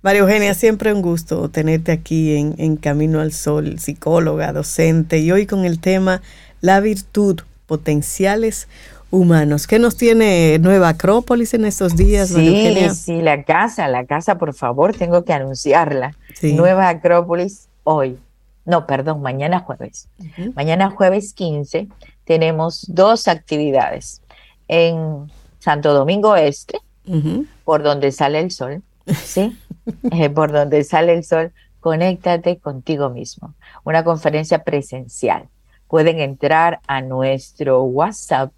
María Eugenia, siempre un gusto tenerte aquí en, en Camino al Sol, psicóloga, docente, y hoy con el tema La virtud, potenciales humanos. ¿Qué nos tiene Nueva Acrópolis en estos días? Sí, sí, la casa, la casa, por favor, tengo que anunciarla. Nueva Acrópolis hoy. No, perdón, mañana jueves. Mañana jueves 15 tenemos dos actividades. En Santo Domingo Este, por donde sale el sol, ¿sí? [LAUGHS] Eh, por donde sale el sol, conéctate contigo mismo. Una conferencia presencial. Pueden entrar a nuestro WhatsApp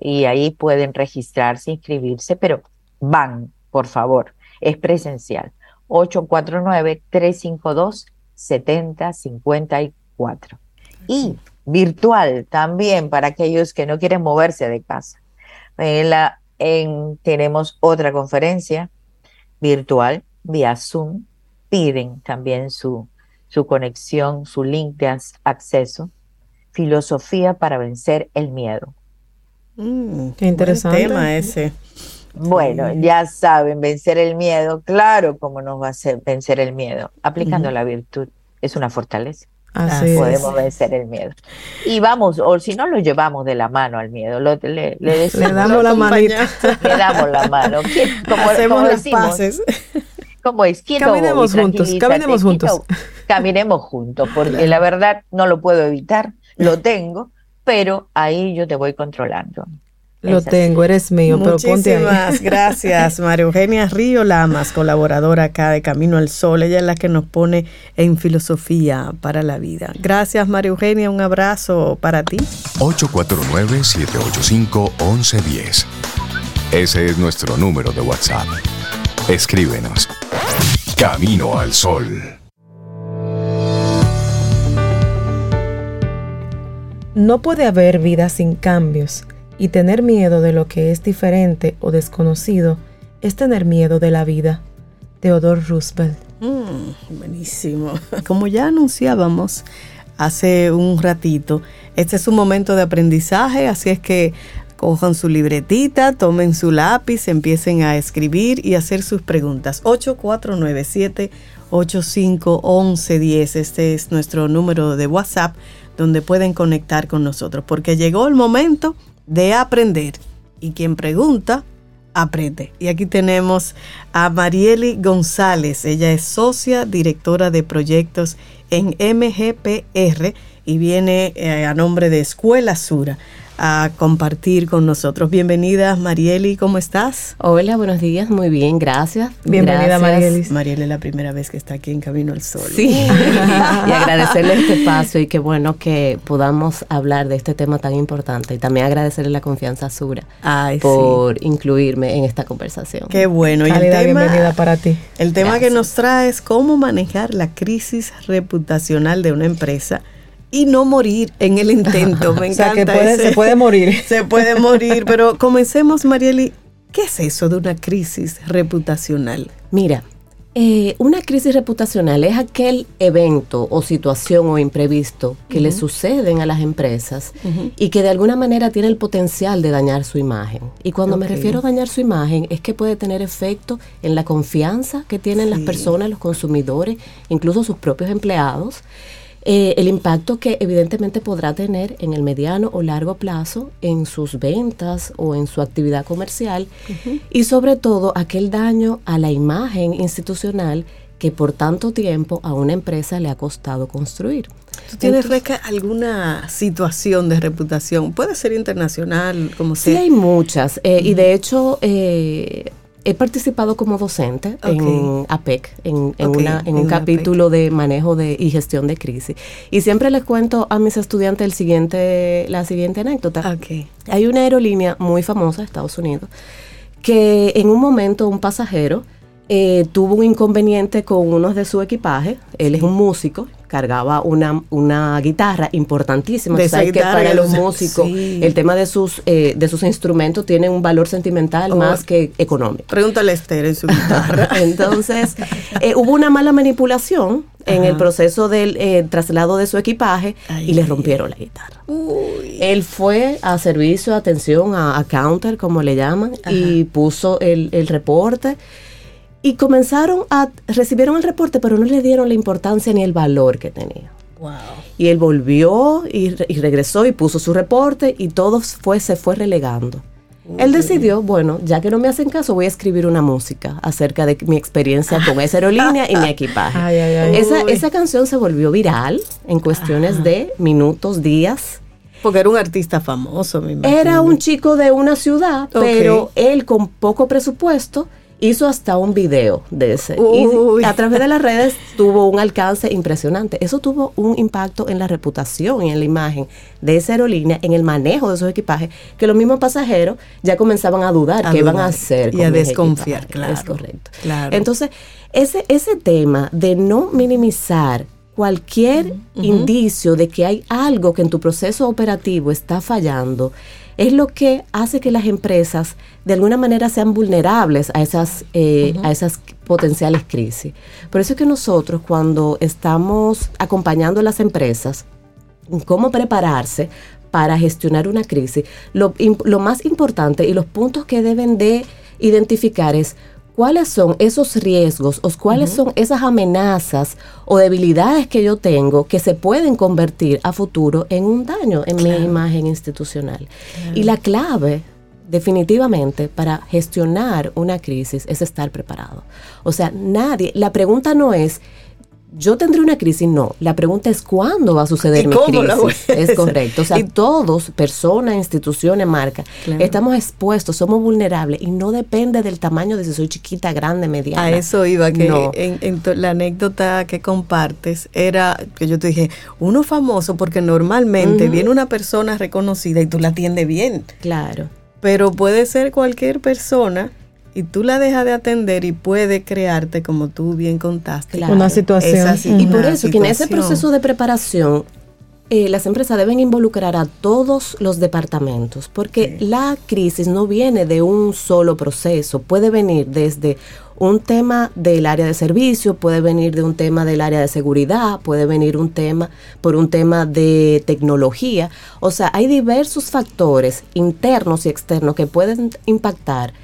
y ahí pueden registrarse, inscribirse, pero van, por favor, es presencial. 849-352-7054. Y virtual también para aquellos que no quieren moverse de casa. En la, en, tenemos otra conferencia virtual vía Zoom. Piden también su, su conexión, su link de acceso. Filosofía para vencer el miedo Mm, qué interesante tema ese. Bueno, ya saben, vencer el miedo, claro, cómo nos va a hacer vencer el miedo, aplicando la virtud, es una fortaleza. Así podemos vencer el miedo. Y vamos, o si no, lo llevamos de la mano al miedo, le, le, le, damos la manita. Le damos la mano. [LAUGHS] Como, Hacemos las paces. ¿Cómo es? caminemos juntos, caminemos juntos. Caminemos juntos, porque la verdad no lo puedo evitar, lo [LAUGHS] tengo, pero ahí yo te voy controlando. Lo tengo, eres mío, pero ponte ahí. [LAUGHS] gracias, María Eugenia Río Lamas, colaboradora acá de Camino al Sol. Ella es la que nos pone en filosofía para la vida. Gracias, María Eugenia, un abrazo para ti. 849-785-1110. Ese es nuestro número de WhatsApp. Escríbenos. Camino al Sol. No puede haber vida sin cambios y tener miedo de lo que es diferente o desconocido es tener miedo de la vida. Theodore Roosevelt. Mm, buenísimo. [LAUGHS] Como ya anunciábamos hace un ratito, este es un momento de aprendizaje, así es que cojan su libretita, tomen su lápiz, empiecen a escribir y hacer sus preguntas. 8497 851110, este es nuestro número de WhatsApp donde pueden conectar con nosotros, porque llegó el momento de aprender. Y quien pregunta, aprende. Y aquí tenemos a Marieli González. Ella es socia directora de proyectos en MGPR y viene eh, a nombre de Escuela Sura a compartir con nosotros. Bienvenida, Marieli, ¿cómo estás? Hola, buenos días, muy bien, gracias. Bienvenida, Marieli. Marieli es la primera vez que está aquí en Camino al Sol. Sí, [LAUGHS] y agradecerle este espacio y qué bueno que podamos hablar de este tema tan importante y también agradecerle la confianza a Sura por incluirme en esta conversación. Qué bueno. y el tema, bienvenida para ti. El tema que nos trae es cómo manejar la crisis reputacional de una empresa y no morir en el intento. [LAUGHS] Me encanta. se puede morir. [LAUGHS] Se puede morir, pero comencemos, Marieli. ¿Qué es eso de una crisis reputacional? Mira, eh, una crisis reputacional es aquel evento o situación o imprevisto que le suceden a las empresas y que de alguna manera tiene el potencial de dañar su imagen. Y cuando me refiero a dañar su imagen es que puede tener efecto en la confianza que tienen las personas, los consumidores, incluso sus propios empleados. Eh, el impacto que evidentemente podrá tener en el mediano o largo plazo en sus ventas o en su actividad comercial y sobre todo aquel daño a la imagen institucional que por tanto tiempo a una empresa le ha costado construir. ¿Tú tienes, Reca, alguna situación de reputación? Puede ser internacional, como sea. Sí, hay muchas. Eh, y de hecho, eh, he participado como docente en APEC, en, un capítulo de manejo de, y gestión de crisis. Y siempre les cuento a mis estudiantes el siguiente, la siguiente anécdota. Hay una aerolínea muy famosa de Estados Unidos que en un momento un pasajero eh, tuvo un inconveniente con uno de su equipaje. Él es un músico, cargaba una, una guitarra importantísima. De que para los músicos el tema de sus, eh, de sus instrumentos tiene un valor sentimental oh. más que económico. Pregúntale a Esther en su guitarra. [LAUGHS] Entonces, eh, hubo una mala manipulación en el proceso del eh, traslado de su equipaje y le rompieron la guitarra. Él fue a servicio, atención, a, counter, como le llaman, y puso el, el reporte y comenzaron a, recibieron el reporte, pero no le dieron la importancia ni el valor que tenía. Y él volvió y, regresó y puso su reporte y todo fue, se fue relegando. Él decidió, bueno, ya que no me hacen caso, voy a escribir una música acerca de mi experiencia con esa aerolínea y mi equipaje. [LAUGHS] esa, esa, canción se volvió viral en cuestiones de minutos, días. Porque era un artista famoso, me imagino. Era un chico de una ciudad, pero él con poco presupuesto hizo hasta un video de ese. Y a través de las redes tuvo un alcance impresionante. Eso tuvo un impacto en la reputación y en la imagen de esa aerolínea, en el manejo de esos equipajes, que los mismos pasajeros ya comenzaban a dudar qué iban a hacer. Y a desconfiar, claro. Es correcto. Entonces, ese, ese tema de no minimizar cualquier indicio de que hay algo que en tu proceso operativo está fallando, es lo que hace que las empresas de alguna manera sean vulnerables a esas, eh, a esas potenciales crisis. Por eso es que nosotros cuando estamos acompañando a las empresas, cómo prepararse para gestionar una crisis, lo, lo más importante y los puntos que deben de identificar es cuáles son esos riesgos o cuáles son esas amenazas o debilidades que yo tengo que se pueden convertir a futuro en un daño en mi imagen institucional. Y la clave definitivamente para gestionar una crisis es estar preparado. O sea, nadie, la pregunta no es yo tendré una crisis, no. La pregunta es cuándo va a suceder mi crisis. es correcto. O sea, todos, personas, instituciones, marcas, estamos expuestos, somos vulnerables y no depende del tamaño de si soy chiquita, grande, mediana. A eso iba, que en, la anécdota que compartes era que yo te dije, uno famoso porque normalmente viene una persona reconocida y tú la atiendes bien. Claro. Pero puede ser cualquier persona y tú la dejas de atender y puede crearte, como tú bien contaste, una situación. y por eso que en ese proceso de preparación eh, las empresas deben involucrar a todos los departamentos, porque la crisis no viene de un solo proceso, puede venir desde un tema del área de servicio, puede venir de un tema del área de seguridad, puede venir un tema por un tema de tecnología. O sea, hay diversos factores internos y externos que pueden impactar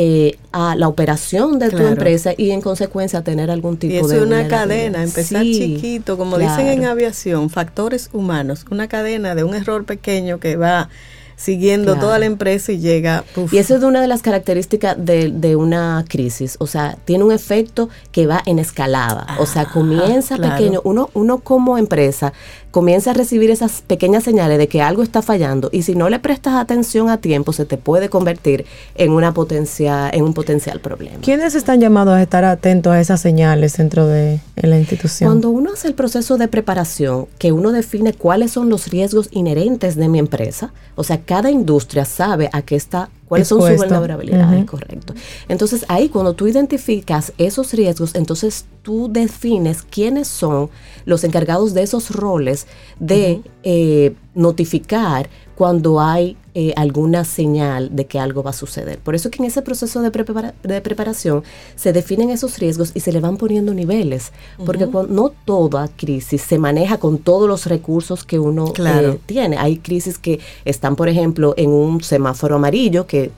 eh, a la operación de tu empresa y en consecuencia tener algún tipo de... Es una cadena, empezar chiquito, como dicen en aviación, factores humanos, una cadena de un error pequeño que va siguiendo toda la empresa y llega... Y eso es una de las características de, una crisis, o sea, tiene un efecto que va en escalada, o sea, ah, comienza pequeño, uno, uno como empresa comienza a recibir esas pequeñas señales de que algo está fallando y si no le prestas atención a tiempo se te puede convertir en una potencia, en un potencial problema. ¿Quiénes están llamados a estar atentos a esas señales dentro de la institución? Cuando uno hace el proceso de preparación, que uno define cuáles son los riesgos inherentes de mi empresa, o sea, cada industria sabe a qué está cuáles son sus vulnerabilidades, correcto. Entonces ahí cuando tú identificas esos riesgos, entonces tú defines quiénes son los encargados de esos roles de eh, notificar cuando hay eh, alguna señal de que algo va a suceder. Por eso que en ese proceso de, de preparación se definen esos riesgos y se le van poniendo niveles, porque no toda crisis se maneja con todos los recursos que uno eh, tiene. Hay crisis que están, por ejemplo, en un semáforo amarillo que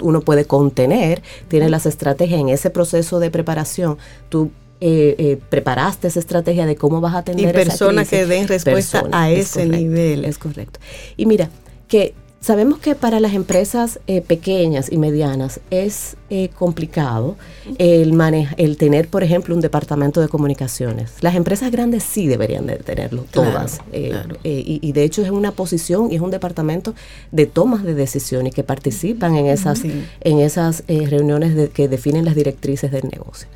uno puede contener, tiene las estrategias en ese proceso de preparación. Tú eh, preparaste esa estrategia de cómo vas a atender y personas que den respuesta a ese nivel. Es correcto. Y mira, que sabemos que para las empresas eh, pequeñas y medianas es eh, complicado el, el tener, por ejemplo, un departamento de comunicaciones. Las empresas grandes sí deberían de tenerlo, todas. y, de hecho es una posición y es un departamento de tomas de decisiones que participan en esas, en esas reuniones que definen las directrices del negocio.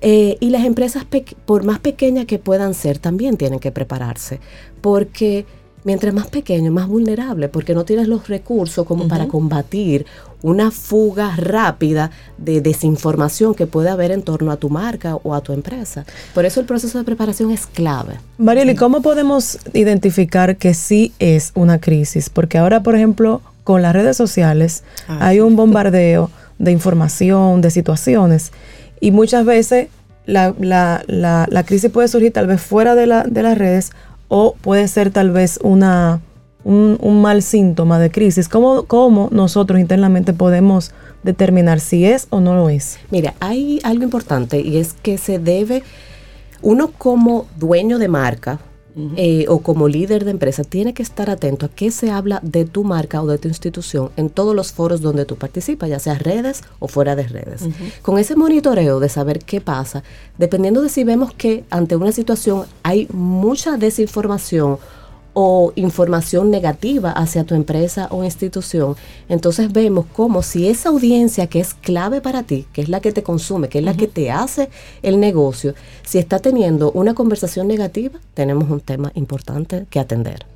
Eh, y las empresas, por más pequeñas que puedan ser, también tienen que prepararse, porque mientras más pequeño, más vulnerable, porque no tienes los recursos como para combatir una fuga rápida de desinformación que puede haber en torno a tu marca o a tu empresa. Por eso el proceso de preparación es clave. Mariel, ¿y cómo podemos identificar que sí es una crisis? Porque ahora, por ejemplo, con las redes sociales ah, hay un [LAUGHS] bombardeo de información, de situaciones y muchas veces la, la, la, crisis puede surgir tal vez fuera de, la, de las redes o puede ser tal vez una, un, mal síntoma de crisis. ¿Cómo, ¿Cómo, nosotros internamente podemos determinar si es o no lo es? Mira, hay algo importante y es que se debe, uno como dueño de marca, eh, o como líder de empresa, tiene que estar atento a qué se habla de tu marca o de tu institución en todos los foros donde tú participas, ya sea redes o fuera de redes. Con ese monitoreo de saber qué pasa, dependiendo de si vemos que ante una situación hay mucha desinformación o información negativa hacia tu empresa o institución, entonces vemos como si esa audiencia que es clave para ti, que es la que te consume, que es la que te hace el negocio, si está teniendo una conversación negativa, tenemos un tema importante que atender.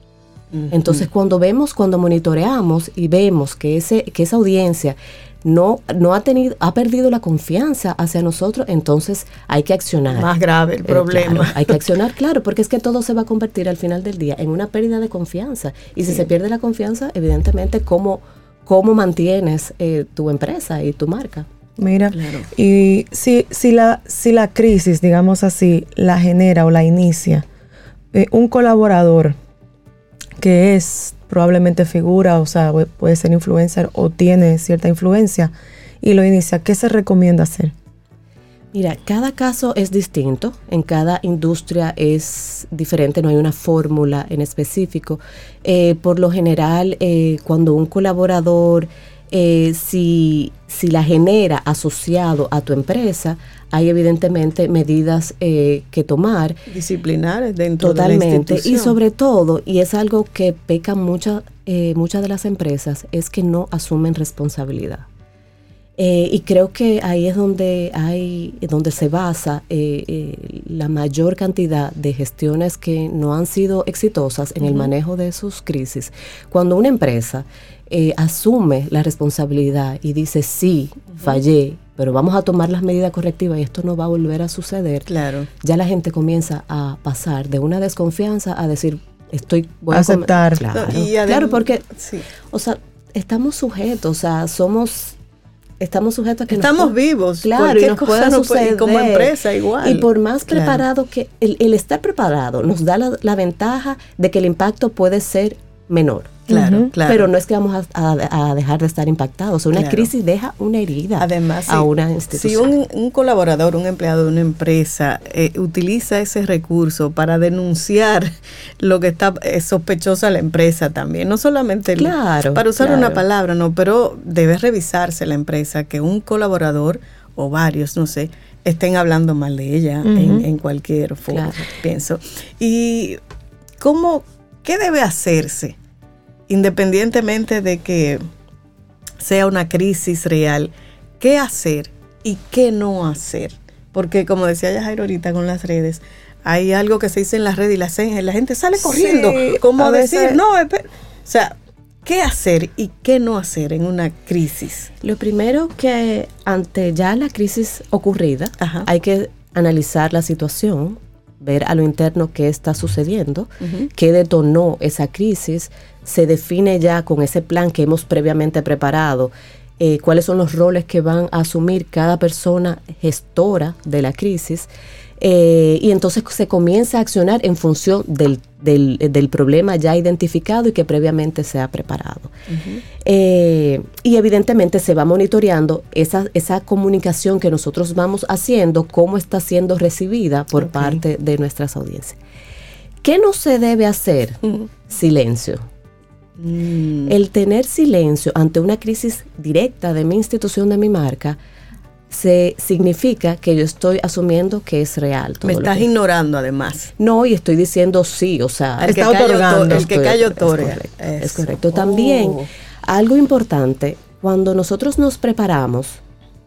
Entonces, cuando vemos, cuando monitoreamos y vemos que, ese, que esa audiencia no, no ha tenido, ha perdido la confianza hacia nosotros, entonces hay que accionar. Más grave el eh, problema. hay que [LAUGHS] accionar, claro, porque es que todo se va a convertir al final del día en una pérdida de confianza. Y si se pierde la confianza, evidentemente, ¿cómo, cómo mantienes eh, tu empresa y tu marca? Mira, y si, si, la, si la crisis, digamos así, la genera o la inicia eh, un colaborador que es probablemente figura, o sea, puede ser influencer o tiene cierta influencia y lo inicia, ¿qué se recomienda hacer? Mira, cada caso es distinto, en cada industria es diferente, no hay una fórmula en específico. Eh, por lo general, eh, cuando un colaborador, eh, si, si la genera asociado a tu empresa, hay evidentemente medidas que tomar. Disciplinares dentro Totalmente. de la institución. Y sobre todo, y es algo que pecan muchas muchas de las empresas, es que no asumen responsabilidad. Eh, y creo que ahí es donde hay, donde se basa eh, eh, la mayor cantidad de gestiones que no han sido exitosas en el manejo de sus crisis. Cuando una empresa asume la responsabilidad y dice sí, fallé, pero vamos a tomar las medidas correctivas y esto no va a volver a suceder. Claro. Ya la gente comienza a pasar de una desconfianza a decir estoy voy a aceptar. claro, claro, porque, o sea, estamos sujetos, o sea, somos estamos sujetos a que estamos vivos claro y nos puede suceder. como empresa igual y por más preparado que el, estar preparado nos da la, ventaja de que el impacto puede ser menor Claro, claro. Pero no es que vamos a, dejar de estar impactados. Una crisis deja una herida Además, a una institución. Si un, colaborador, un empleado de una empresa eh, utiliza ese recurso para denunciar lo que está eh, sospechosa la empresa también, no solamente claro, para usar una palabra, no, pero debe revisarse la empresa que un colaborador o varios, no sé, estén hablando mal de ella en, en, cualquier forma, pienso. ¿Y cómo, qué debe hacerse? independientemente de que sea una crisis real, qué hacer y qué no hacer. Porque como decía ya Jairo ahorita con las redes, hay algo que se dice en las redes y la, la gente sale corriendo. como a decir, no, o sea, ¿qué hacer y qué no hacer en una crisis? Lo primero que ante ya la crisis ocurrida, hay que analizar la situación, ver a lo interno qué está sucediendo, qué detonó esa crisis, se define ya con ese plan que hemos previamente preparado, eh, cuáles son los roles que van a asumir cada persona gestora de la crisis. Eh, y entonces se comienza a accionar en función del, del, problema ya identificado y que previamente se ha preparado. Eh, y evidentemente se va monitoreando esa, esa comunicación que nosotros vamos haciendo, cómo está siendo recibida por parte de nuestras audiencias. ¿Qué no se debe hacer? Silencio. Mm. El tener silencio ante una crisis directa de mi institución, de mi marca, se significa que yo estoy asumiendo que es real. Me estás ignorando además. No, y estoy diciendo sí, o sea, el que, otorgando, el que callo otorga. Es correcto. También, oh. algo importante, cuando nosotros nos preparamos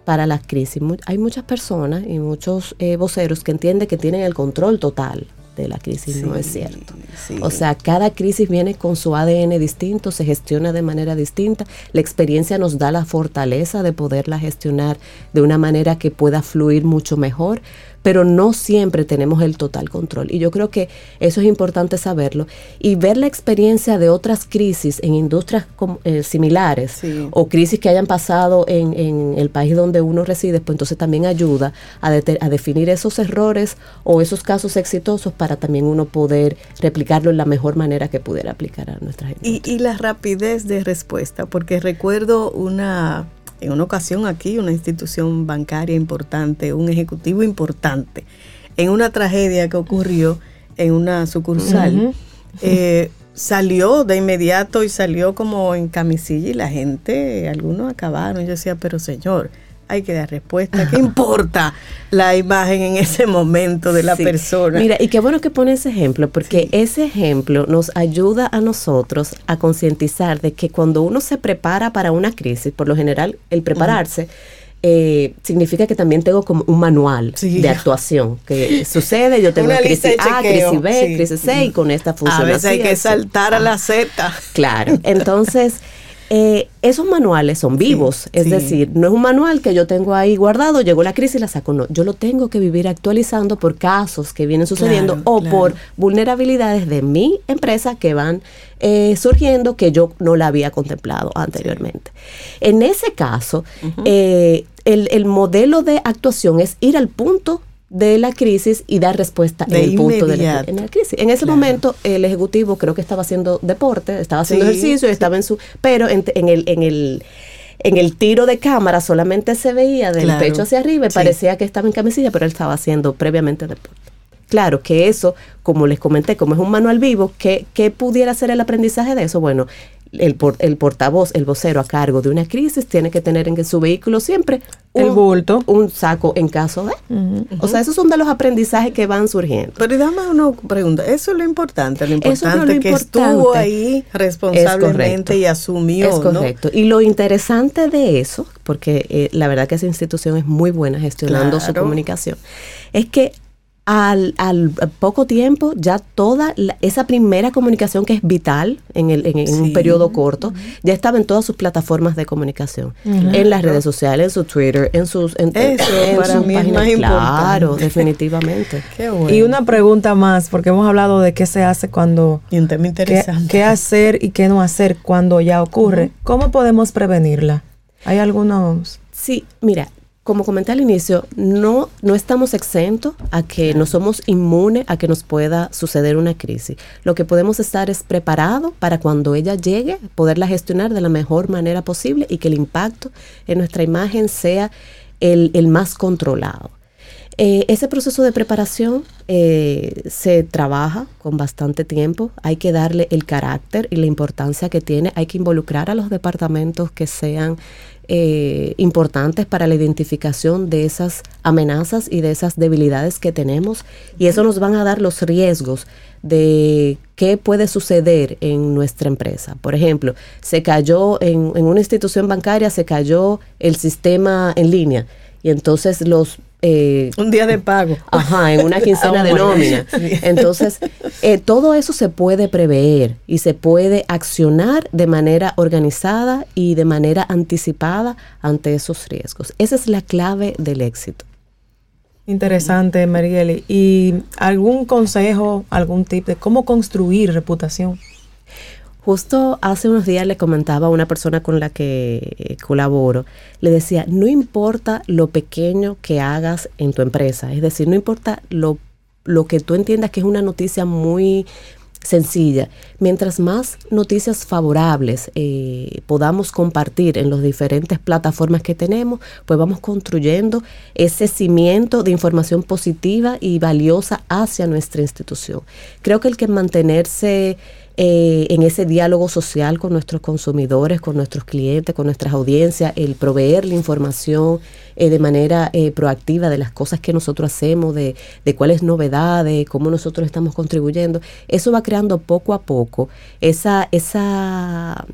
para la crisis, hay muchas personas y muchos eh, voceros que entienden que tienen el control total de la crisis, no es cierto. O sea, cada crisis viene con su ADN distinto, se gestiona de manera distinta. La experiencia nos da la fortaleza de poderla gestionar de una manera que pueda fluir mucho mejor pero no siempre tenemos el total control. Y yo creo que eso es importante saberlo. Y ver la experiencia de otras crisis en industrias eh, similares o crisis que hayan pasado en, en, el país donde uno reside, pues entonces también ayuda a, a definir esos errores o esos casos exitosos para también uno poder replicarlo en la mejor manera que pudiera aplicar a nuestra gente. Y, y la rapidez de respuesta, porque recuerdo una en una ocasión aquí, una institución bancaria importante, un ejecutivo importante, en una tragedia que ocurrió en una sucursal, eh, salió de inmediato y salió como en camisilla y la gente, algunos acabaron. Yo decía, pero señor, hay que dar respuesta. ¿Qué importa la imagen en ese momento de la persona? Mira, y qué bueno que pone ese ejemplo, porque ese ejemplo nos ayuda a nosotros a concientizar de que cuando uno se prepara para una crisis, por lo general, el prepararse. Eh, significa que también tengo como un manual de actuación que [LAUGHS] sucede, yo tengo crisis A, crisis B, crisis C y con esta función. A veces hay que saltar a la Z. Claro, entonces [LAUGHS] eh, esos manuales son vivos, es decir, no es un manual que yo tengo ahí guardado, llegó la crisis y la saco, no, yo lo tengo que vivir actualizando por casos que vienen sucediendo o por vulnerabilidades de mi empresa que van eh, surgiendo que yo no la había contemplado anteriormente. En ese caso, eh, el, el modelo de actuación es ir al punto de la crisis y dar respuesta en el punto de la, crisis. En ese momento el ejecutivo creo que estaba haciendo deporte, estaba haciendo ejercicio, estaba en su, pero en, el en el en el tiro de cámara solamente se veía del pecho hacia arriba y parecía que estaba en camisilla, pero él estaba haciendo previamente deporte. Claro que eso, como les comenté, como es un manual vivo, ¿qué, ¿qué, pudiera ser el aprendizaje de eso? Bueno, el, el portavoz, el vocero a cargo de una crisis tiene que tener en su vehículo siempre un, el bulto, un saco en caso de. O sea, esos son de los aprendizajes que van surgiendo. Pero dame una pregunta, eso es lo importante, lo importante que estuvo ahí responsablemente y asumió. Es correcto. Y lo interesante de eso, porque eh, la verdad que esa institución es muy buena gestionando su comunicación, es que al, al, poco tiempo ya toda esa primera comunicación que es vital en, el, en, un periodo corto, ya estaba en todas sus plataformas de comunicación, en las redes sociales, en su Twitter, en sus en, Eso para mí es más Claro, definitivamente. [LAUGHS] Y una pregunta más, porque hemos hablado de qué se hace cuando... Y un tema interesante. Qué, hacer y qué no hacer cuando ya ocurre. ¿Cómo podemos prevenirla? ¿Hay algunos...? Sí, mira, como comenté al inicio, no, no estamos exentos a que no somos inmunes a que nos pueda suceder una crisis. Lo que podemos estar es preparados para cuando ella llegue, poderla gestionar de la mejor manera posible y que el impacto en nuestra imagen sea el, más controlado. Eh, ese proceso de preparación eh, se trabaja con bastante tiempo, hay que darle el carácter y la importancia que tiene, hay que involucrar a los departamentos que sean eh, importantes para la identificación de esas amenazas y de esas debilidades que tenemos. Y eso nos van a dar los riesgos de qué puede suceder en nuestra empresa. Por ejemplo, se cayó en, en una institución bancaria, se cayó el sistema en línea. Y entonces los eh, un día de pago. Ajá, en una quincena de nómina. [LAUGHS] Entonces, eh, todo eso se puede prever y se puede accionar de manera organizada y de manera anticipada ante esos riesgos. Esa es la clave del éxito. Interesante, Marieli. ¿Y algún consejo, algún tip de cómo construir reputación? Justo hace unos días le comentaba a una persona con la que eh, colaboro, le decía, no importa lo pequeño que hagas en tu empresa, es decir, no importa lo, lo que tú entiendas que es una noticia muy sencilla, mientras más noticias favorables eh, podamos compartir en las diferentes plataformas que tenemos, pues vamos construyendo ese cimiento de información positiva y valiosa hacia nuestra institución. Creo que el que mantenerse eh, en ese diálogo social con nuestros consumidores, con nuestros clientes, con nuestras audiencias, el proveer la información eh, de manera eh, proactiva de las cosas que nosotros hacemos, de, de cuáles novedades, cómo nosotros estamos contribuyendo, eso va creando poco a poco esa, esa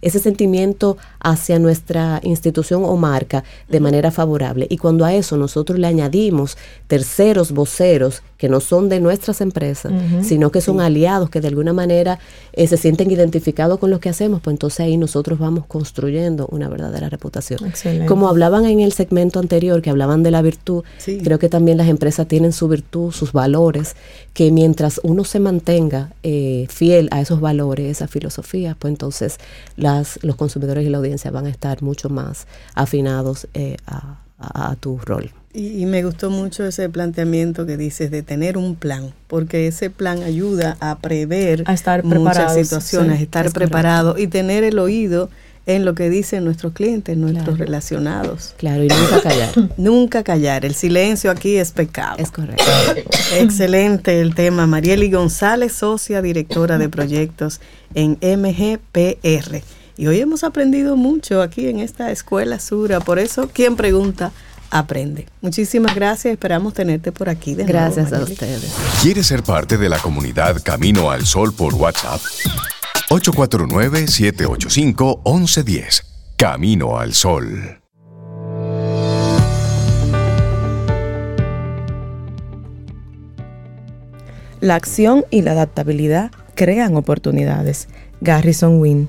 ese sentimiento hacia nuestra institución o marca de manera favorable. Y cuando a eso nosotros le añadimos terceros voceros que no son de nuestras empresas, sino que son aliados que de alguna manera eh, se sienten identificados con lo que hacemos, pues entonces ahí nosotros vamos construyendo una verdadera reputación. Como hablaban en el segmento anterior, que hablaban de la virtud, creo que también las empresas tienen su virtud, sus valores, que mientras uno se mantenga eh, fiel a esos valores, esas filosofías, pues entonces las, los consumidores y la audiencia van a estar mucho más afinados eh, a tu rol. Y, me gustó mucho ese planteamiento que dices de tener un plan, porque ese plan ayuda a prever a estar muchas situaciones, estar preparado y tener el oído en lo que dicen nuestros clientes, nuestros relacionados. Claro, y nunca callar. [COUGHS] nunca callar. El silencio aquí es pecado. Es correcto. [COUGHS] Excelente el tema. Marieli González, socia directora de proyectos en MGPR. Y hoy hemos aprendido mucho aquí en esta escuela Sura. Por eso, ¿quién pregunta? Aprende. Muchísimas gracias, esperamos tenerte por aquí. De gracias a ustedes. ¿Quieres ser parte de la comunidad Camino al Sol por WhatsApp? 849-785-1110. Camino al Sol. La acción y la adaptabilidad crean oportunidades. Garrison Wynn.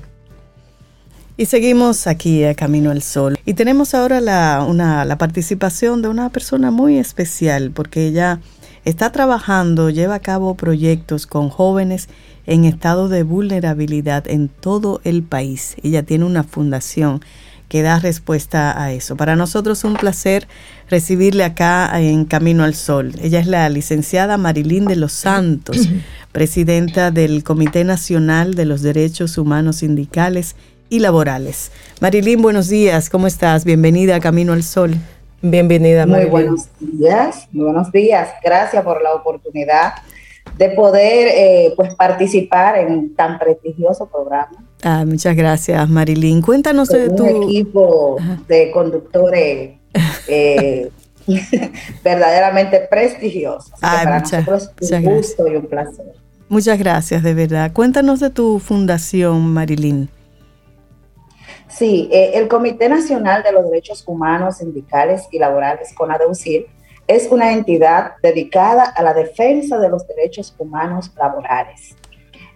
Y seguimos aquí a Camino al Sol. Y tenemos ahora la, una, la participación de una persona muy especial porque ella está trabajando, lleva a cabo proyectos con jóvenes en estado de vulnerabilidad en todo el país. Ella tiene una fundación que da respuesta a eso. Para nosotros es un placer recibirle acá en Camino al Sol. Ella es la licenciada Marilyn de los Santos, [CLEARS THROAT] presidenta del Comité Nacional de los Derechos Humanos Sindicales y laborales. Marilyn, buenos días, ¿cómo estás? Bienvenida a Camino al Sol. Bienvenida, Marilyn. Muy buenos días, muy buenos días. Gracias por la oportunidad de poder eh, pues participar en tan prestigioso programa. Ah, muchas gracias, Marilyn. Cuéntanos de tu equipo de conductores eh, [LAUGHS] [LAUGHS] verdaderamente prestigiosos. para nosotros es un gusto y un placer. Muchas gracias, de verdad. Cuéntanos de tu fundación, Marilyn. Sí, eh, el Comité Nacional de los Derechos Humanos, Sindicales y Laborales, CONADEUCIR, es una entidad dedicada a la defensa de los derechos humanos laborales.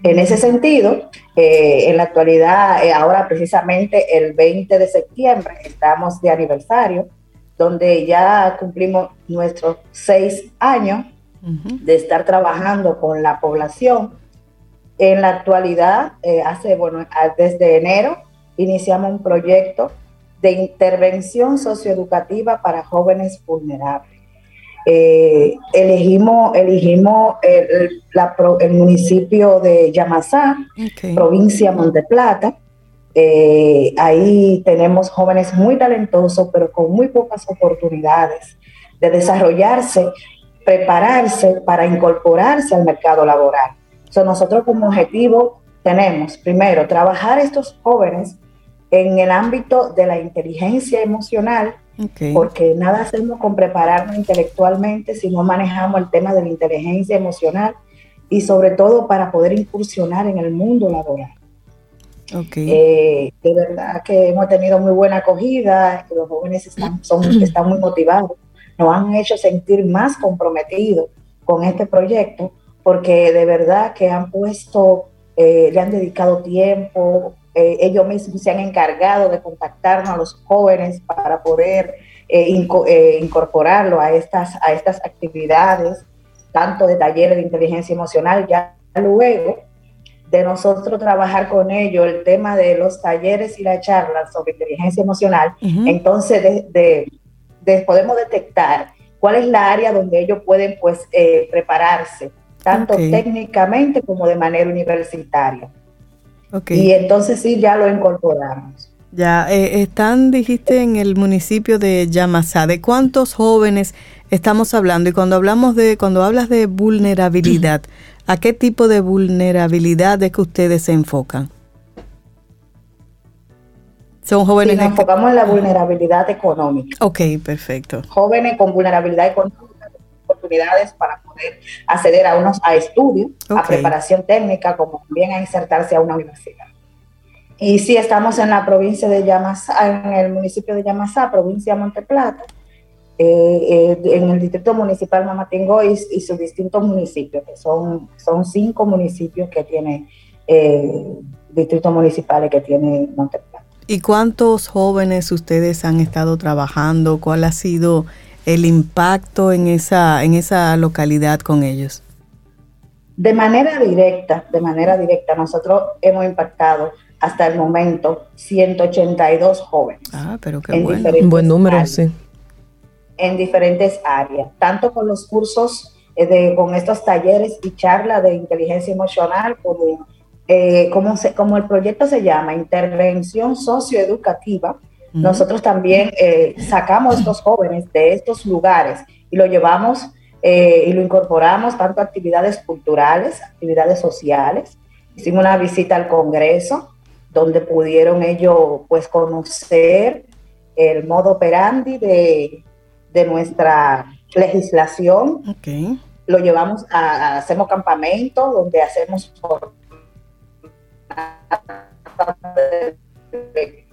En ese sentido, eh, en la actualidad, eh, ahora precisamente el 20 de septiembre, estamos de aniversario, donde ya cumplimos nuestros seis años de estar trabajando con la población. En la actualidad, eh, hace, bueno, desde enero, iniciamos un proyecto de intervención socioeducativa para jóvenes vulnerables. Eh, elegimos elegimos el, el, municipio de Yamasá, provincia Monte Plata. Eh, ahí tenemos jóvenes muy talentosos, pero con muy pocas oportunidades de desarrollarse, prepararse para incorporarse al mercado laboral. nosotros como objetivo tenemos, primero, trabajar estos jóvenes en el ámbito de la inteligencia emocional, porque nada hacemos con prepararnos intelectualmente si no manejamos el tema de la inteligencia emocional y sobre todo para poder incursionar en el mundo laboral. Eh, de verdad que hemos tenido muy buena acogida, los jóvenes están, son, [CLEARS THROAT] están muy motivados, nos han hecho sentir más comprometidos con este proyecto, porque de verdad que han puesto, eh, le han dedicado tiempo, eh, ellos mismos se han encargado de contactarnos a los jóvenes para poder eh, eh, incorporarlo a estas, a estas actividades, tanto de talleres de inteligencia emocional, ya luego de nosotros trabajar con ellos el tema de los talleres y las charlas sobre inteligencia emocional, entonces podemos detectar cuál es la área donde ellos pueden pues prepararse, tanto técnicamente como de manera universitaria. Y entonces sí, ya lo incorporamos. Ya, eh, están, dijiste, en el municipio de Yamasá. ¿De cuántos jóvenes estamos hablando? Y cuando hablamos de, cuando hablas de vulnerabilidad, [CLEARS THROAT] ¿a qué tipo de vulnerabilidad es que ustedes se enfocan? Son jóvenes. nos enfocamos en la vulnerabilidad económica. Ok, perfecto. Jóvenes con vulnerabilidad económica, oportunidades para poder acceder a unos a estudios, a preparación técnica, como también a insertarse a una universidad. Y sí, estamos en la provincia de Yamasá, en el municipio de Yamasá, provincia de Monteplata, eh, eh, en el distrito municipal Mamatingo y, y, sus distintos municipios, que son, son cinco municipios que tiene, eh, distritos municipales que tiene Monteplata. ¿Y cuántos jóvenes ustedes han estado trabajando? ¿Cuál ha sido el impacto en esa, en esa localidad con ellos? De manera directa, de manera directa, nosotros hemos impactado hasta el momento 182 jóvenes. Ah, pero qué bueno. Un buen número, sí. En diferentes áreas, tanto con los cursos, eh, de, con estos talleres y charlas de inteligencia emocional, como, eh, como, se, como el proyecto se llama, Intervención Socioeducativa, nosotros también eh, sacamos a estos jóvenes de estos lugares y lo llevamos eh, y lo incorporamos tanto a actividades culturales, actividades sociales. Hicimos una visita al Congreso donde pudieron ellos pues conocer el modo operandi de, nuestra legislación. Lo llevamos a, hacemos campamentos donde hacemos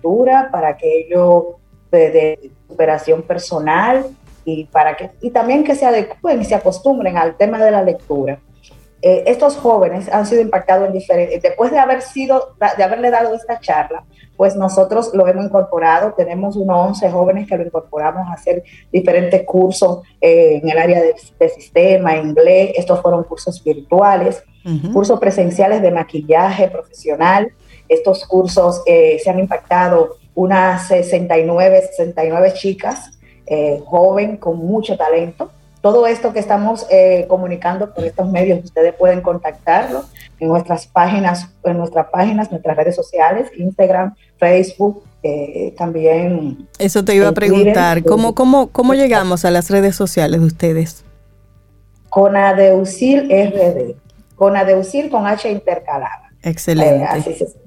lectura para que ellos de, superación personal y para que y también que se adecúen y se acostumbren al tema de la lectura. Eh, estos jóvenes han sido impactados en diferentes, después de haber sido, de haberle dado esta charla, pues nosotros lo hemos incorporado, tenemos unos 11 jóvenes que lo incorporamos a hacer diferentes cursos eh, en el área de, sistema, inglés, estos fueron cursos virtuales, cursos presenciales de maquillaje profesional, estos cursos eh, se han impactado unas 69, 69 chicas, eh, joven, con mucho talento. Todo esto que estamos eh, comunicando por estos medios, ustedes pueden contactarlo en nuestras páginas, en nuestras páginas, nuestras redes sociales, Instagram, Facebook, también. Eso te iba a preguntar, ¿cómo, cómo, cómo llegamos a las redes sociales de ustedes? Con Adeusil RD, con Adeusil con H intercalada. Excelente. con,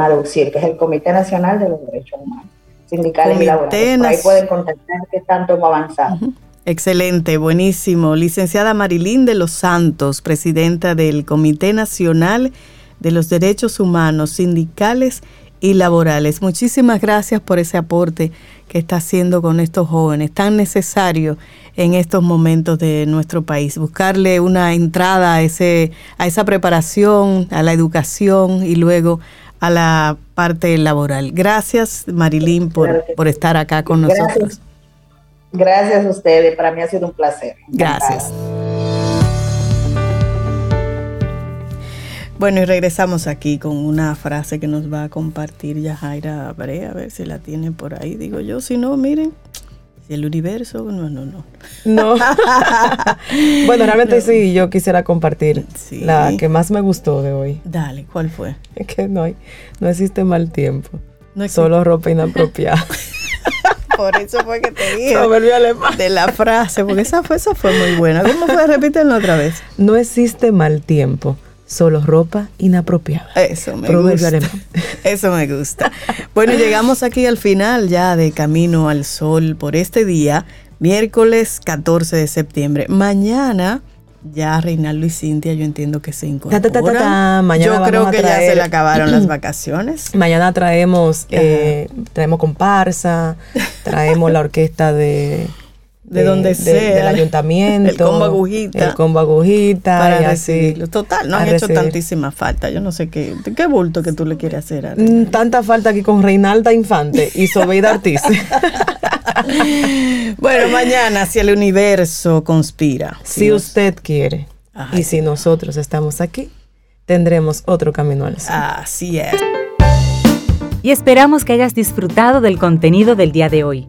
Adeusil, que es el Comité Nacional de los Derechos Humanos, sindicales y laborales. ahí pueden contactar qué tanto hemos avanzado. Excelente, buenísimo. Licenciada Marilín de los Santos, presidenta del Comité Nacional de los Derechos Humanos, Sindicales y Laborales. Muchísimas gracias por ese aporte que está haciendo con estos jóvenes, tan necesario en estos momentos de nuestro país. Buscarle una entrada a, ese, a esa preparación, a la educación y luego a la parte laboral. Gracias, Marilín, por, por estar acá con nosotros. Gracias a ustedes, para mí ha sido un placer. Gracias. Bueno, y regresamos aquí con una frase que nos va a compartir Yajaira Brea, a ver si la tiene por ahí. Digo yo, si no, miren, el universo, no, no, no. No. [LAUGHS] bueno, realmente sí, yo quisiera compartir la que más me gustó de hoy. Dale, ¿cuál fue? Es [LAUGHS] que no hay, no existe mal tiempo. No Solo ropa inapropiada. [LAUGHS] Por eso fue que te dije de la frase, porque esa fue, esa fue muy buena. ¿Cómo fue? Repítenlo otra vez. No existe mal tiempo, solo ropa inapropiada. Eso me gusta. [LAUGHS] Eso me gusta. Bueno, llegamos aquí al final ya de Camino al Sol por este día, miércoles 14 de septiembre. Mañana ya Reinaldo y Cintia yo entiendo que se incorporan. yo creo que ya se le acabaron las [CLEARS THROAT] vacaciones. Mañana traemos eh, traemos comparsa, traemos la orquesta de de, donde sea, del ayuntamiento, [LAUGHS] el combo agujita, el combo agujita, para así, total, no han hecho tantísima falta, yo no sé qué, qué bulto que tú le quieres hacer a mm, Tanta falta aquí con Reinalda Infante y Sobeida Ortiz. [LAUGHS] bueno, mañana si el universo conspira. Si, usted quiere. y si nosotros estamos aquí, tendremos otro camino al sol. Así es. Y esperamos que hayas disfrutado del contenido del día de hoy.